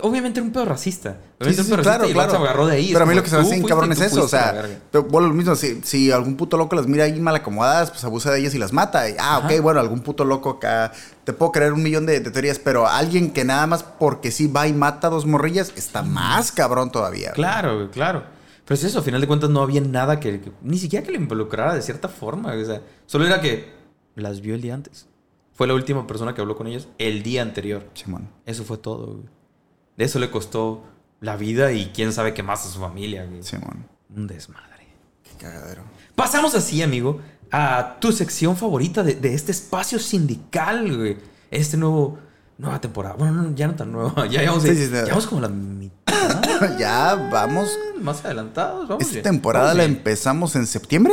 obviamente era un pedo racista. Sí, Obviamente sí, un sí, pedo claro, racista y claro. se agarró de ahí. Pero a mí lo que se me "Tú hace cabrón es eso, o sea, verga". pero bueno, lo mismo, si, si algún puto loco las mira ahí mal acomodadas, pues abusa de ellas y las mata. Y, ah, ok, Ajá. bueno, algún puto loco acá, te puedo creer un millón de, de teorías, pero alguien que nada más porque sí va y mata dos morrillas, está más cabrón todavía. Claro, güey, claro. Pero es eso, a final de cuentas no había nada que, que- ni siquiera que le involucrara de cierta forma. O sea, solo era que las vio el día antes. Fue la última persona que habló con ellas el día anterior. Simón. Eso fue todo, güey. De eso le costó la vida y quién sabe qué más a su familia, güey. Simón. Un desmadre. Qué cagadero. Pasamos así, amigo, a tu sección favorita de, de este espacio sindical, güey. Este nuevo, nueva temporada. Bueno, no, ya no tan nueva. Ya llevamos, Sí, sí, sí. ya llevamos como la mitad. ya vamos. más adelantados. Vamos Esta bien. temporada Vamos la bien. empezamos en septiembre.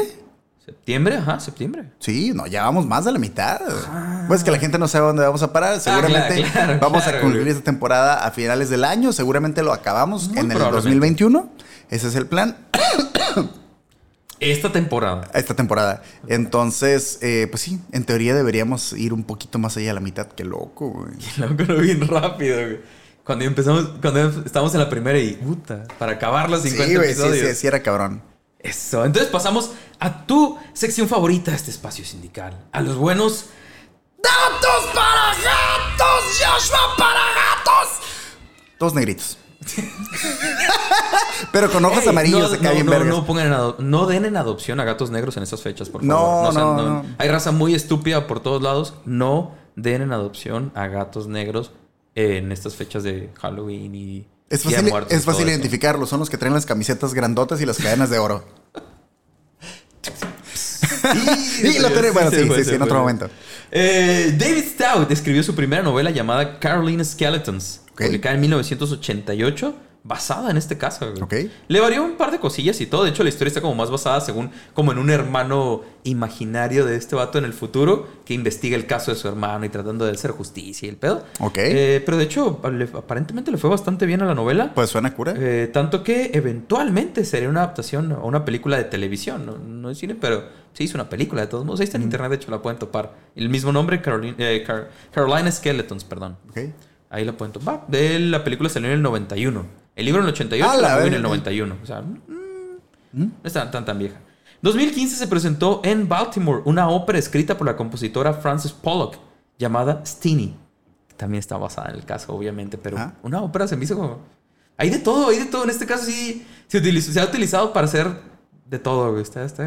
Septiembre, ajá, septiembre. Sí, no, ya vamos más de la mitad. Pues que la gente no sabe dónde vamos a parar. Seguramente Ah, claro, vamos claro, a concluir esta temporada a finales del año. Seguramente lo acabamos Muy en el probablemente. 2021. Ese es el plan. Esta temporada. Esta temporada. Entonces, eh, pues sí, en teoría deberíamos ir un poquito más allá de la mitad. Qué loco, güey. Loco, lo bien rápido, güey. Cuando empezamos, cuando estábamos en la primera y puta, para acabar los 50 Sí, güey, sí, episodios. sí, sí, era cabrón. Eso. Entonces pasamos a tu sección favorita de este espacio sindical. A los buenos. ¡Datos para gatos! ¡Joshua para gatos! Todos negritos. Pero con ojos Ey, amarillos no, no, bien no, vergas. no pongan no den en adopción a gatos negros en estas fechas, por No, favor. sean- no, no. Hay raza muy estúpida por todos lados. No den en adopción a gatos negros en estas fechas de Halloween y Es fácil, es fácil identificarlos. Son los que traen las camisetas grandotas y las cadenas de oro. Sí, lo tenemos. Bueno, sí, sí, sí, en otro momento. Eh, David Stout escribió su primera novela llamada Caroline Skeletons, publicada en 1988, basada en este caso. güey. Le varió un par de cosillas y todo. De hecho, la historia está como más basada según como en un hermano imaginario de este vato en el futuro que investiga el caso de su hermano y tratando de hacer justicia y el pedo. Ok. Eh, pero de hecho, le- aparentemente le fue bastante bien a la novela. Pues suena cura. Eh, tanto que eventualmente sería una adaptación o una película de televisión, no, no es cine, pero se hizo una película de todos modos. Ahí está en internet, de hecho la pueden topar. El mismo nombre, Caroline, eh, Car- Carolina Skeletons, perdón. Ok. Ahí la pueden topar. De la película salió en el 91. El libro en el 88, Ah, la la en el verga. 91. O sea, mm, no está tan, tan vieja. 2015 se presentó en Baltimore una ópera escrita por la compositora Frances Pollock llamada Steenie. También está basada en el caso, obviamente, pero Ah. una ópera se me hizo como... Hay de todo, hay de todo. En este caso sí se, utiliza- se ha utilizado para hacer de todo. Está, está...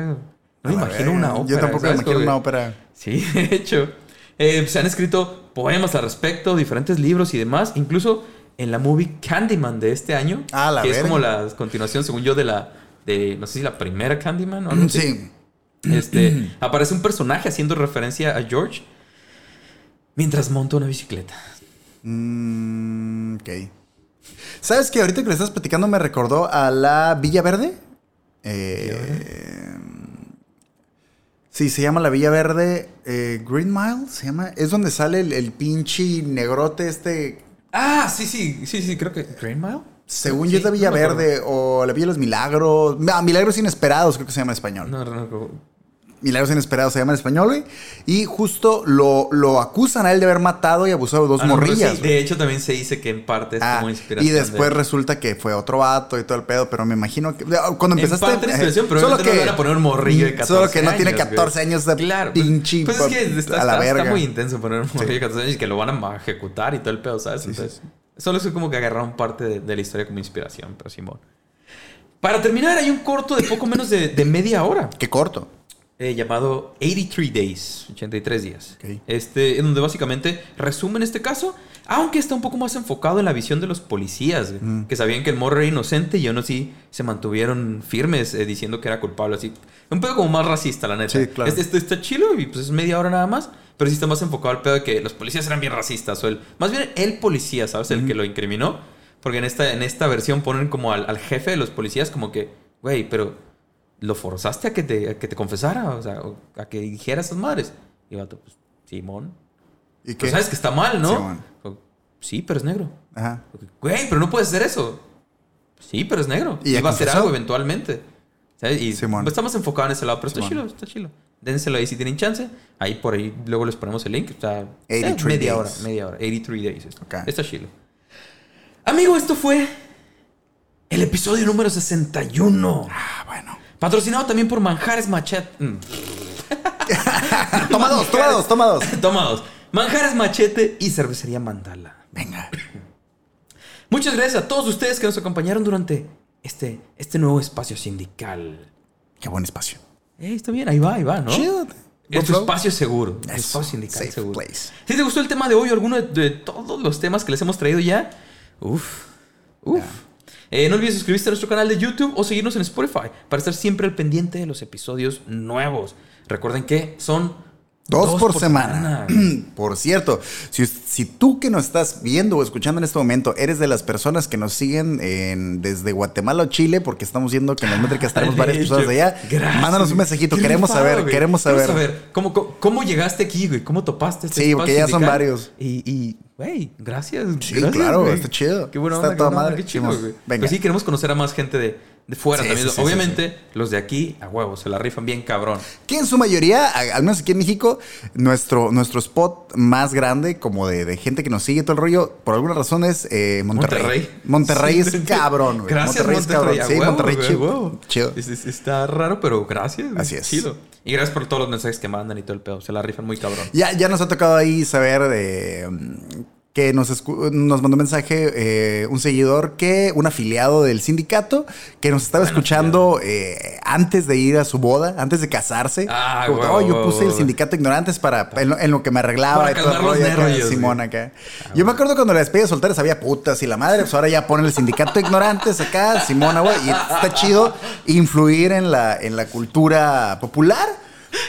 No me imagino una ópera. Yo tampoco me imagino una ópera. Sí, de hecho. Eh, se han escrito poemas al respecto, diferentes libros y demás. Incluso en la movie Candyman de este año. Ah, la que es como la continuación, según yo, de la. De, no sé si la primera Candyman o algo así. Sí. Este, aparece un personaje haciendo referencia a George mientras monta una bicicleta. Mm, ok. ¿Sabes que ahorita que le estás platicando me recordó a la Villa Verde? Eh, sí, se llama la Villa Verde. eh, Green Mile, se llama. Es donde sale el, el pinche negrote este. Ah, sí, sí, sí, sí, creo que. ¿Green Mile? Según Sí, yo es la Villa no o la Villa de los Milagros. Ah, Milagros Inesperados, creo que se llama en español. No, no, no. Milagros Inesperados se llama en español, güey. Y justo lo, lo acusan a él de haber matado y abusado de dos Ah, no, morrillas. sí, de hecho, también se dice que en parte es Ah, como inspiración. y después de- resulta que fue otro vato y todo el pedo, pero me imagino que cuando En empezaste parte la inspiración, pero solo obviamente no van a poner un morrillo de 14 solo que no tiene años, 14 años de Claro, pues- pinche Pues, es que está, a la está- está verga. muy intenso poner un morrillo de 14 años y que lo van a ejecutar y todo el pedo, ¿sabes? Entonces, solo es como que agarraron parte de, de la historia como inspiración, pero Simón. Para terminar, hay un corto de poco menos de, de media hora. Qué corto. Eh, llamado 83 Days, 83 días. Ok. Este, en donde básicamente resumen este caso, aunque está un poco más enfocado en la visión de los policías, güey, que sabían que el morro era inocente y aún así se mantuvieron firmes eh, diciendo que era culpable. Así, un pedo como más racista, la neta. Sí, claro. Este, este está chilo y pues es media hora nada más, pero sí está más enfocado al pedo de que los policías eran bien racistas. O el, más bien el policía, ¿sabes? El que lo incriminó. Porque en esta, en esta versión ponen como al, al jefe de los policías como que, güey, pero lo forzaste a que te, a que te confesara, o sea, a que dijera esas madres. Y el vato, pues, Simón. ¿Y Pues sabes que está mal, ¿no? Simón. Sí, pero es negro. Ajá. Güey, pero no puedes hacer eso. Sí, pero es negro. Y va a hacer algo eventualmente. ¿Sabes? Y Simón. pues, estamos enfocados en ese lado, pero está chilo, está chilo. Dénselo ahí si tienen chance. Ahí por ahí luego les ponemos el link. O sea, 83 eh, media days. hora, media hora. 83 days. Está, está chilo. Amigo, esto fue el episodio número 61. Ah, bueno. Patrocinado también por Manjares Machete. Mm. toma dos, toma dos, toma dos. Toma dos. Manjares Machete y Cervecería Mandala. Venga. Muchas gracias a todos ustedes que nos acompañaron durante este, este nuevo espacio sindical. Qué buen espacio. Eh, está bien, ahí va, ahí va, ¿no? Chido. Es tu espacio seguro. Eso, espacio sindical safe seguro. place. Si te gustó el tema de hoy o alguno de, de todos los temas que les hemos traído ya, uff, uff. Eh, no olvides suscribirte a nuestro canal de YouTube o seguirnos en Spotify para estar siempre al pendiente de los episodios nuevos. Recuerden que son Dos, por, semana. por cierto, si, si tú que nos estás viendo o escuchando en este momento eres de las personas que nos siguen en- desde Guatemala o Chile, porque estamos viendo que en las métricas tenemos varias personas de allá, gracias, mándanos un mensajito. Qué Queremos rifado, saber, queremos saber. ¿Cómo, cómo, cómo llegaste aquí, güey? ¿Cómo topaste este Sí, porque ya son varios. Y, güey, gracias. Sí, gracias, claro, está chido. Qué buena Está onda, toda onda, madre. Qué chido, güey. Pues sí, queremos conocer a más gente de, de fuera Sí, también. sí, sí, Obviamente, los de aquí, a huevo, se la rifan bien cabrón. Que en su mayoría, al menos aquí en México, nuestro, nuestro spot más grande, como de, de gente que nos sigue todo el rollo, por alguna razón es eh, Monterrey. Monterrey. Monterrey es cabrón, güey. Gracias, Monterrey Monterrey. es cabrón. Sí, Monterrey güey, chido. huevo. Chido. Es- es- está raro, pero gracias. Así es. Chido. Y gracias por todos los mensajes que mandan y todo el pedo. Se la rifan muy cabrón. Ya, ya nos ha tocado ahí saber de que nos, nos mandó un mensaje eh, un seguidor que, un afiliado del sindicato, que nos estaba escuchando eh, antes de ir a su boda, antes de casarse. Ah, Como, "Oh, yo puse el sindicato ignorantes para en lo, en lo que me arreglaba Para y todo rollo nervios, Simón acá. Yo me acuerdo cuando la despedida soltera había putas y la madre, pues ahora ya ponen el sindicato ignorantes acá, Simona, güey, y está chido influir en la, en la cultura popular.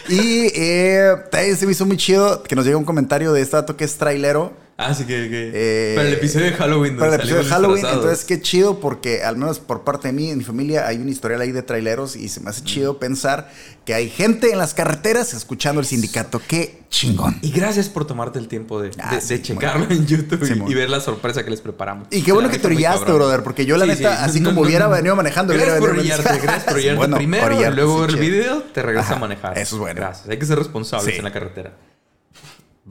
Y eh, también se me hizo muy chido que nos llega un comentario de este dato que es trailero. Ah, sí que. que Eh, para el episodio de Halloween. Para el episodio de Halloween, disfrazados. entonces qué chido porque al menos por parte de mí, en mi familia, hay un historial ahí de traileros y se me hace chido pensar que hay gente en las carreteras escuchando el sindicato. Qué chingón. Y gracias por tomarte el tiempo de, Ah, de- sí, de checarlo en YouTube Sí, y- ver la sorpresa que les preparamos. Y qué bueno que te orillaste, brother, porque yo la neta, así como hubiera venido manejando, Gracias hubiera por venido orillarte, manejando. gracias por orillarte Bueno, primero orillarte, y luego sí, ver el video, te regresas Ajá, a manejar. eso es bueno. Gracias, hay que ser responsables Sí. en la carretera.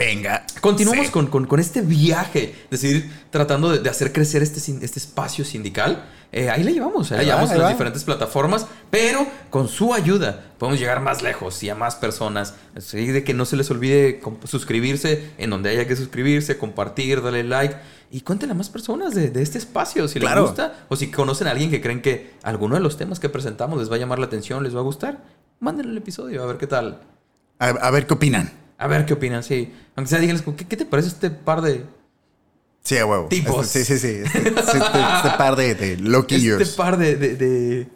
Venga. Continuamos Sí. con, con- con este viaje de seguir tratando de, de hacer crecer este, este espacio sindical. Eh, ahí le llevamos, ahí, Ahí le va, llevamos ahí en las va. diferentes plataformas, pero con su ayuda podemos llegar más lejos y a más personas. Así de que no se les olvide suscribirse en donde haya que suscribirse, compartir, darle like y cuéntenle a más personas de, de este espacio si Claro. les gusta o si conocen a alguien que creen que alguno de los temas que presentamos les va a llamar la atención, les va a gustar. Mándenle el episodio a ver qué tal. A, a ver qué opinan. A ver qué opinan, sí. Aunque sea, díganles, ¿qué, qué te parece este par de, Sí, a huevo. Tipos. Este- sí, sí, sí. Este, este- este par de, de loquillos. Este par de. de, de,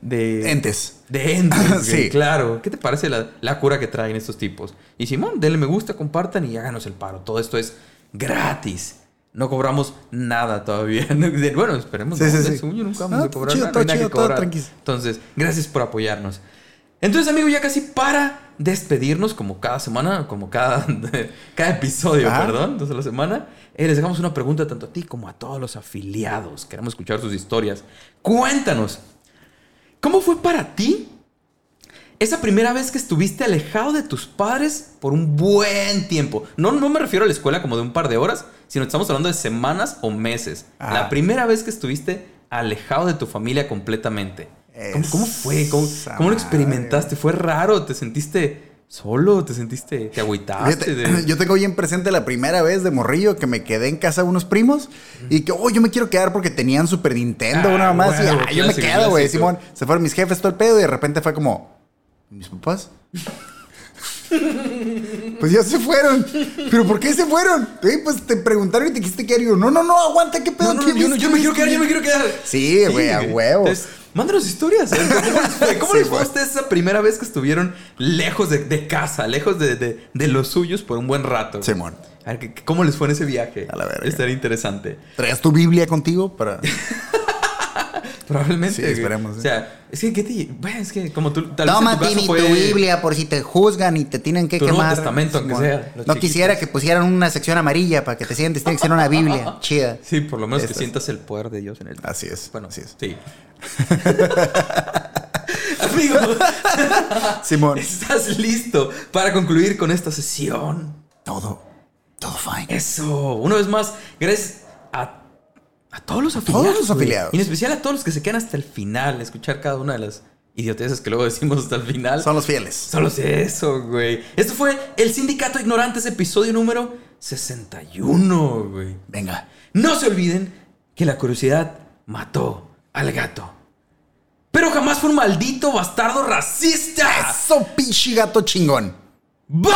de- Entes. De entes, Sí. claro. ¿Qué te parece la, la cura que traen estos tipos? Y Simón, denle me gusta, compartan y háganos el paro. Todo esto es gratis. No cobramos nada todavía. Bueno, esperemos. Sí, no, sí, sí. yo nunca vamos No, a cobrar chido, nada, todo no hay nada chido, que todo cobrar. tranquis. Entonces, gracias por apoyarnos. Entonces, amigo, ya casi para despedirnos, como cada semana, como cada, cada episodio, Ajá. perdón, entonces la semana, eh, les dejamos una pregunta tanto a ti como a todos los afiliados. Queremos escuchar sus historias. Cuéntanos, ¿cómo fue para ti esa primera vez que estuviste alejado de tus padres por un buen tiempo? No, no me refiero a la escuela como de un par de horas, sino estamos hablando de semanas o meses. Ajá. La primera vez que estuviste alejado de tu familia completamente. ¿Cómo, cómo fue? ¿Cómo, lo experimentaste? ¿Fue raro? ¿Te sentiste solo? ¿Te sentiste? ¿Te agüitaste? De- Yo tengo bien presente la primera vez de morrillo que me quedé en casa de unos primos y que, oh, yo me quiero quedar porque tenían Super Nintendo, Ah, una más. y huevo, ah, yo me quedo, güey. Simón, se fueron mis jefes, todo el pedo y de repente fue como, ¿mis papás? Pues ya se fueron. ¿Pero por qué se fueron? Eh, pues te preguntaron y te quisiste quedar. Y yo, no, no, no, aguanta, ¿qué pedo? No, no, ¿Qué yo, no- viste? yo me quiero quedar, yo me quiero quedar. Sí, güey, a huevo. Entonces, mándanos historias. ¿eh? ¿Cómo les fue, ¿Cómo Sí, les fue a ustedes esa primera vez que estuvieron lejos de, de casa, lejos de, de- de los suyos por un buen rato? Simón. A ver, ¿qué- ¿cómo les fue en ese viaje? A la verga. Estaría interesante. ¿Traías tu Biblia contigo para...? Probablemente. Sí, esperemos, O ¿eh? sea, es que, ¿qué te...? Bueno, es que como tú... Tal vez en Toma, tu caso fue- tu Biblia por si te juzgan y te tienen que Tu Nuevo quemar. Testamento, aunque sea, No chiquitos. quisiera que pusieran una sección amarilla para que te sientes. Tiene que ser una Biblia chida. Sí, por lo menos que sientas el poder de Dios en él. Así es. Bueno, así es. Sí. Amigo, Simón. ¿estás listo para concluir con esta sesión? Todo, todo fine. Eso. Una vez más, gracias a todos los afiliados. Todos los afiliados. Y en especial a todos los que se quedan hasta el final, a escuchar cada una de las idioteces que luego decimos hasta el final. Son los fieles. Solo sé eso, güey. Esto fue el Sindicato Ignorantes, episodio número 61, güey. Venga. No se olviden que la curiosidad mató al gato. Pero jamás fue un maldito bastardo racista. Eso, pinche gato chingón. Bye.